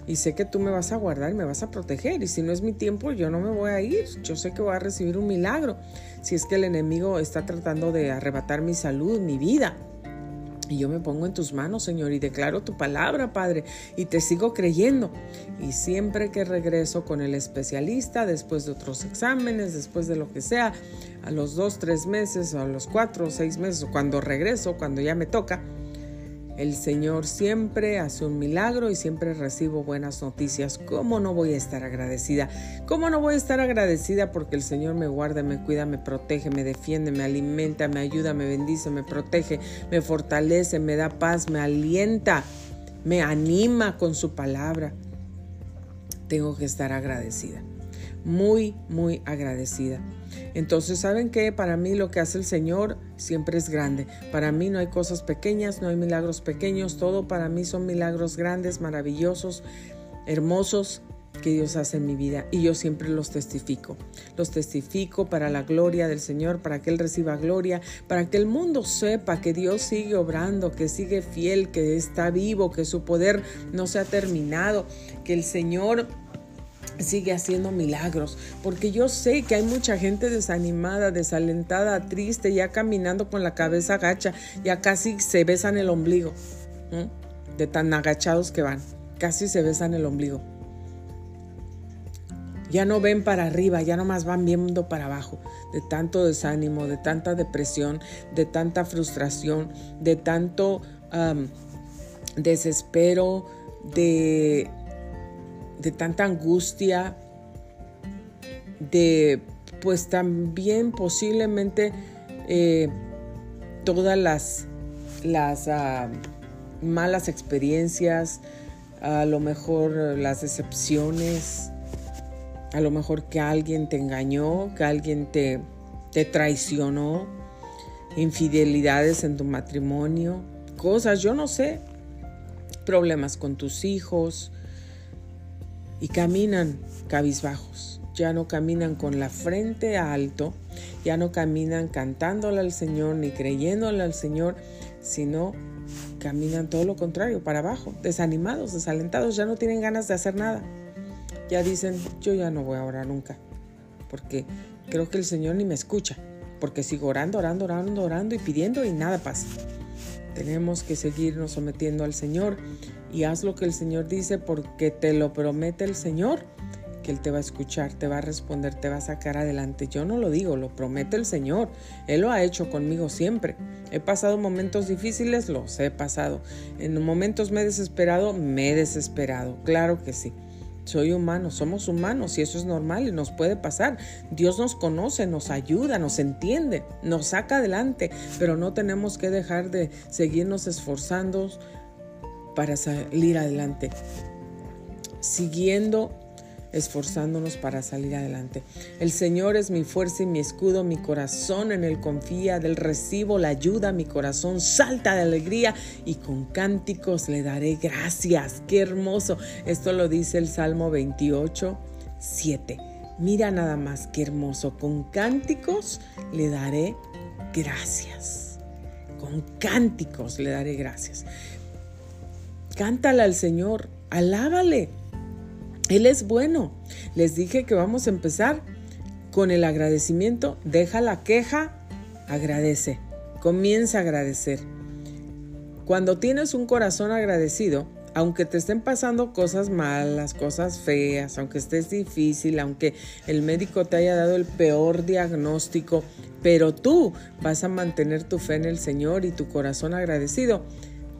Y sé que tú me vas a guardar me vas a proteger. Y si no es mi tiempo, yo no me voy a ir. Yo sé que voy a recibir un milagro. Si es que el enemigo está tratando de arrebatar mi salud, mi vida. Y yo me pongo en tus manos, Señor, y declaro tu palabra, Padre, y te sigo creyendo. Y siempre que regreso con el especialista, después de otros exámenes, después de lo que sea, a los dos, tres meses, o a los cuatro o seis meses, o cuando regreso, cuando ya me toca, el Señor siempre hace un milagro y siempre recibo buenas noticias. ¿Cómo no voy a estar agradecida? ¿Cómo no voy a estar agradecida porque el Señor me guarda, me cuida, me protege, me defiende, me alimenta, me ayuda, me bendice, me protege, me fortalece, me da paz, me alienta, me anima con su palabra? Tengo que estar agradecida. Muy, muy agradecida. Entonces, ¿saben qué? Para mí lo que hace el Señor siempre es grande. Para mí no hay cosas pequeñas, no hay milagros pequeños, todo para mí son milagros grandes, maravillosos, hermosos que Dios hace en mi vida y yo siempre los testifico. Los testifico para la gloria del Señor, para que Él reciba gloria, para que el mundo sepa que Dios sigue obrando, que sigue fiel, que está vivo, que su poder no se ha terminado, que el Señor sigue haciendo milagros, porque yo sé que hay mucha gente desanimada, desalentada, triste, ya caminando con la cabeza agacha, ya casi se besan el ombligo, de tan agachados que van, casi se besan el ombligo. Ya no ven para arriba, ya nomás van viendo para abajo, de tanto desánimo, de tanta depresión, de tanta frustración, de tanto desespero, de, de tanta angustia, de pues también posiblemente eh, todas las, las ah, malas experiencias, a lo mejor las decepciones, a lo mejor que alguien te engañó, que alguien te, te traicionó, infidelidades en tu matrimonio, cosas, yo no sé, problemas con tus hijos y caminan cabizbajos, ya no caminan con la frente alto, ya no caminan cantándole al Señor ni creyéndole al Señor, sino caminan todo lo contrario, para abajo, desanimados, desalentados, ya no tienen ganas de hacer nada. Ya dicen, yo ya no voy a orar nunca, porque creo que el Señor ni me escucha, porque sigo orando, orando, orando, orando y pidiendo y nada pasa. Tenemos que seguirnos sometiendo al Señor y haz lo que el Señor dice porque te lo promete el Señor que Él te va a escuchar, te va a responder, te va a sacar adelante. Yo no lo digo, lo promete el Señor. Él lo ha hecho conmigo siempre. He pasado momentos difíciles, los he pasado. En momentos me he desesperado, me he desesperado. Claro que sí. Soy humano, somos humanos y eso es normal y nos puede pasar. Dios nos conoce, nos ayuda, nos entiende, nos saca adelante, pero no tenemos que dejar de seguirnos esforzando para salir adelante. Siguiendo esforzándonos para salir adelante. El Señor es mi fuerza y mi escudo, mi corazón en Él confía, del recibo la ayuda, mi corazón salta de alegría y con cánticos le daré gracias. Qué hermoso. Esto lo dice el Salmo 28, 7. Mira nada más, qué hermoso. Con cánticos le daré gracias. Con cánticos le daré gracias. Cántale al Señor, alábale él es bueno. Les dije que vamos a empezar con el agradecimiento. Deja la queja, agradece. Comienza a agradecer. Cuando tienes un corazón agradecido, aunque te estén pasando cosas malas, cosas feas, aunque estés difícil, aunque el médico te haya dado el peor diagnóstico, pero tú vas a mantener tu fe en el Señor y tu corazón agradecido,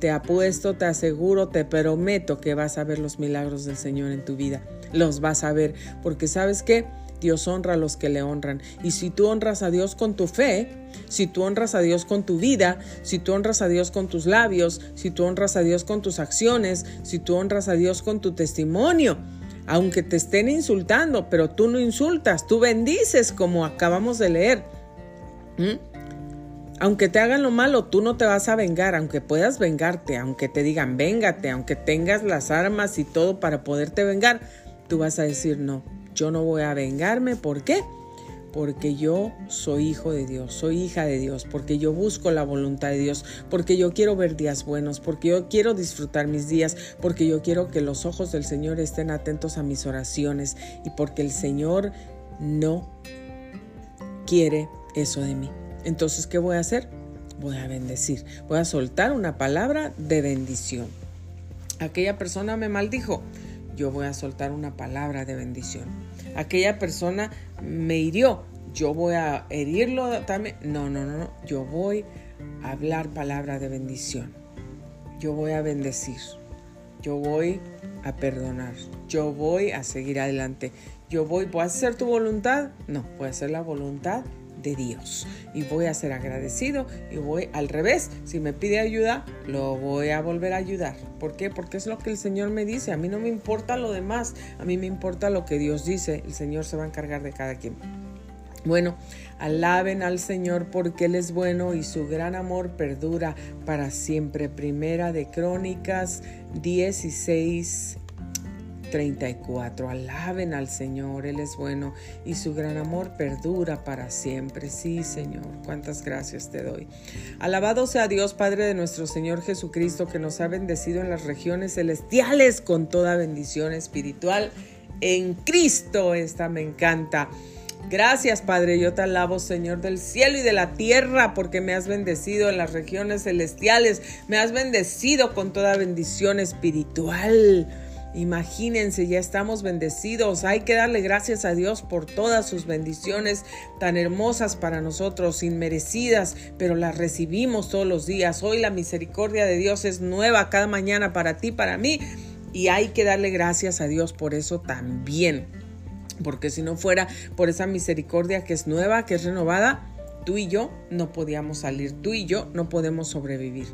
te apuesto, te aseguro, te prometo que vas a ver los milagros del Señor en tu vida. Los vas a ver, porque sabes que Dios honra a los que le honran. Y si tú honras a Dios con tu fe, si tú honras a Dios con tu vida, si tú honras a Dios con tus labios, si tú honras a Dios con tus acciones, si tú honras a Dios con tu testimonio, aunque te estén insultando, pero tú no insultas, tú bendices como acabamos de leer. ¿Mm? Aunque te hagan lo malo, tú no te vas a vengar, aunque puedas vengarte, aunque te digan véngate, aunque tengas las armas y todo para poderte vengar, tú vas a decir no, yo no voy a vengarme. ¿Por qué? Porque yo soy hijo de Dios, soy hija de Dios, porque yo busco la voluntad de Dios, porque yo quiero ver días buenos, porque yo quiero disfrutar mis días, porque yo quiero que los ojos del Señor estén atentos a mis oraciones y porque el Señor no quiere eso de mí. Entonces, ¿qué voy a hacer? Voy a bendecir, voy a soltar una palabra de bendición. Aquella persona me maldijo, yo voy a soltar una palabra de bendición. Aquella persona me hirió, yo voy a herirlo también. No, no, no, yo voy a hablar palabra de bendición. Yo voy a bendecir. Yo voy a perdonar. Yo voy a seguir adelante. Yo voy, ¿voy a hacer tu voluntad? No, voy a hacer la voluntad de Dios. Y voy a ser agradecido y voy al revés. Si me pide ayuda, lo voy a volver a ayudar. ¿Por qué? Porque es lo que el Señor me dice. A mí no me importa lo demás. A mí me importa lo que Dios dice. El Señor se va a encargar de cada quien. Bueno, alaben al Señor porque Él es bueno y su gran amor perdura para siempre. Primera de Crónicas 16, 34. Alaben al Señor, Él es bueno y su gran amor perdura para siempre. Sí, Señor, cuántas gracias te doy. Alabado sea Dios, Padre de nuestro Señor Jesucristo, que nos ha bendecido en las regiones celestiales con toda bendición espiritual. En Cristo, esta me encanta. Gracias, Padre. Yo te alabo, Señor del cielo y de la tierra, porque me has bendecido en las regiones celestiales. Me has bendecido con toda bendición espiritual. Imagínense, ya estamos bendecidos. Hay que darle gracias a Dios por todas sus bendiciones tan hermosas para nosotros, inmerecidas, pero las recibimos todos los días. Hoy la misericordia de Dios es nueva cada mañana para ti, para mí, y hay que darle gracias a Dios por eso también. Porque si no fuera por esa misericordia que es nueva, que es renovada, tú y yo no podíamos salir, tú y yo no podemos sobrevivir.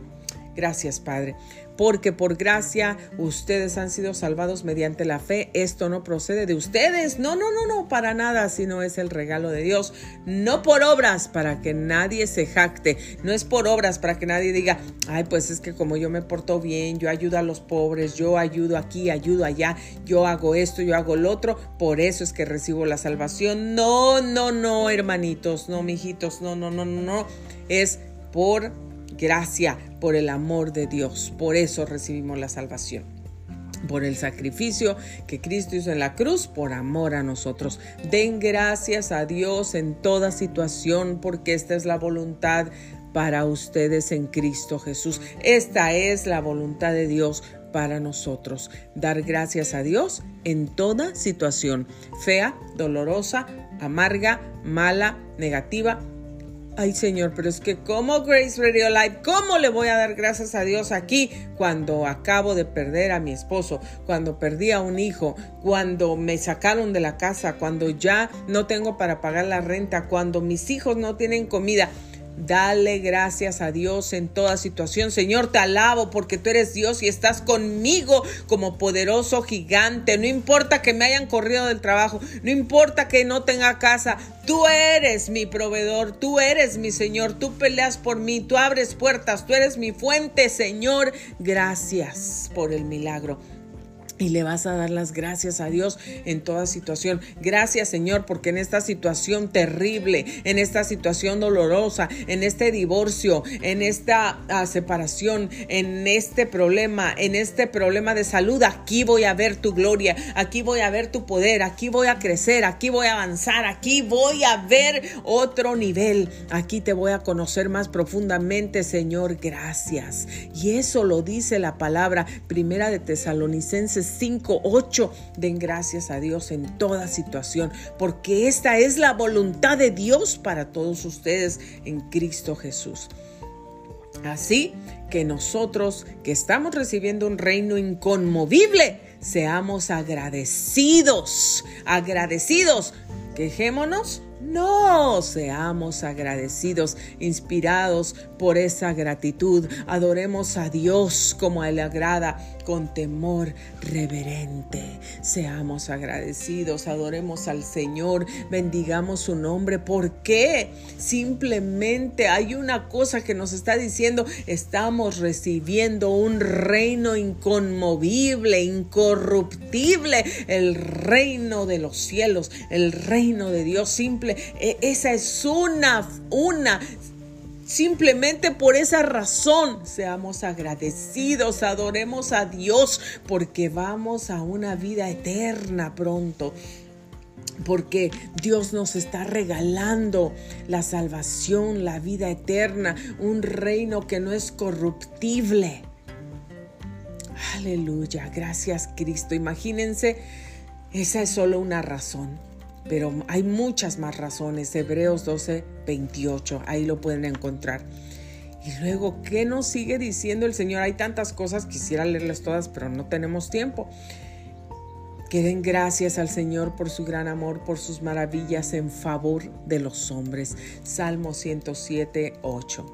Gracias, Padre, porque por gracia ustedes han sido salvados mediante la fe. Esto no procede de ustedes, no, no, no, no, para nada, sino es el regalo de Dios. No por obras para que nadie se jacte, no es por obras para que nadie diga, ay, pues es que como yo me porto bien, yo ayudo a los pobres, yo ayudo aquí, ayudo allá, yo hago esto, yo hago lo otro, por eso es que recibo la salvación. No, no, no, hermanitos, no, mijitos, no, no, no, no, es por gracia, por el amor de Dios. Por eso recibimos la salvación. Por el sacrificio que Cristo hizo en la cruz, por amor a nosotros. Den gracias a Dios en toda situación, porque esta es la voluntad para ustedes en Cristo Jesús. Esta es la voluntad de Dios para nosotros. Dar gracias a Dios en toda situación, fea, dolorosa, amarga, mala, negativa, Ay Señor, pero es que como Grace Radio Live, ¿cómo le voy a dar gracias a Dios aquí cuando acabo de perder a mi esposo, cuando perdí a un hijo, cuando me sacaron de la casa, cuando ya no tengo para pagar la renta, cuando mis hijos no tienen comida? Dale gracias a Dios en toda situación. Señor, te alabo porque tú eres Dios y estás conmigo como poderoso gigante. No importa que me hayan corrido del trabajo, no importa que no tenga casa. Tú eres mi proveedor, tú eres mi Señor, tú peleas por mí, tú abres puertas, tú eres mi fuente, Señor. Gracias por el milagro y le vas a dar las gracias a Dios en toda situación. Gracias Señor porque en esta situación terrible, en esta situación dolorosa, en este divorcio, en esta ah, separación, en este problema, en este problema de salud, aquí voy a ver tu gloria, aquí voy a ver tu poder, aquí voy a crecer, aquí voy a avanzar, aquí voy a ver otro nivel, aquí te voy a conocer más profundamente Señor, gracias. Y eso lo dice la palabra primera de Tesalonicenses 5, 8. Den gracias a Dios en toda situación, porque esta es la voluntad de Dios para todos ustedes en Cristo Jesús. Así que nosotros que estamos recibiendo un reino inconmovible, seamos agradecidos, agradecidos. Quejémonos no, seamos agradecidos, inspirados por esa gratitud. Adoremos a Dios como a Él agrada, con temor reverente. Seamos agradecidos, adoremos al Señor, bendigamos su nombre. ¿Por qué? Simplemente hay una cosa que nos está diciendo, estamos recibiendo un reino inconmovible, incorruptible, el reino de los cielos, el reino de Dios simple e, esa es una, una. Simplemente por esa razón seamos agradecidos, adoremos a Dios porque vamos a una vida eterna pronto porque Dios nos está regalando la salvación, la vida eterna, un reino que no es corruptible. Aleluya, gracias Cristo. Imagínense, esa es solo una razón pero hay muchas más razones. Hebreos 12, 28, ahí lo pueden encontrar. Y luego, ¿qué nos sigue diciendo el Señor? Hay tantas cosas, quisiera leerlas todas, pero no tenemos tiempo. Que den gracias al Señor por su gran amor, por sus maravillas en favor de los hombres. Salmo 107, 8.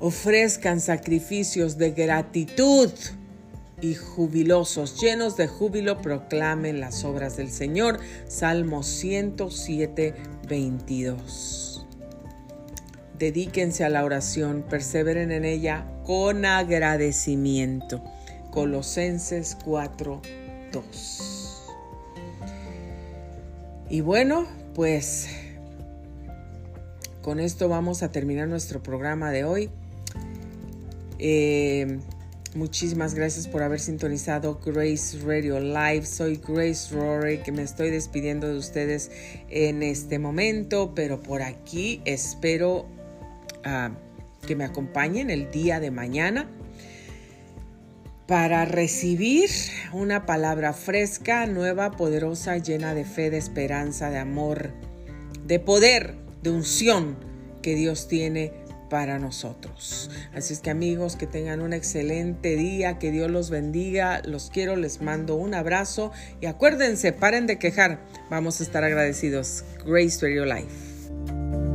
Ofrezcan sacrificios de gratitud y jubilosos, llenos de júbilo, proclamen las obras del Señor. Salmo 107, 22. Dedíquense a la oración, perseveren en ella con agradecimiento. Colosenses 4, 2. Y bueno, pues con esto vamos a terminar nuestro programa de hoy. Eh, Muchísimas gracias por haber sintonizado Grace Radio Live. Soy Grace Rory, que me estoy despidiendo de ustedes en este momento, pero por aquí espero ah, que me acompañen el día de mañana. para recibir una palabra fresca, nueva, poderosa, llena de fe, de esperanza, de amor, de poder, de unción que Dios tiene para nosotros. Así es que amigos, que tengan un excelente día, que Dios los bendiga, los quiero, les mando un abrazo y acuérdense, paren de quejar, vamos a estar agradecidos. Grace Radio Life.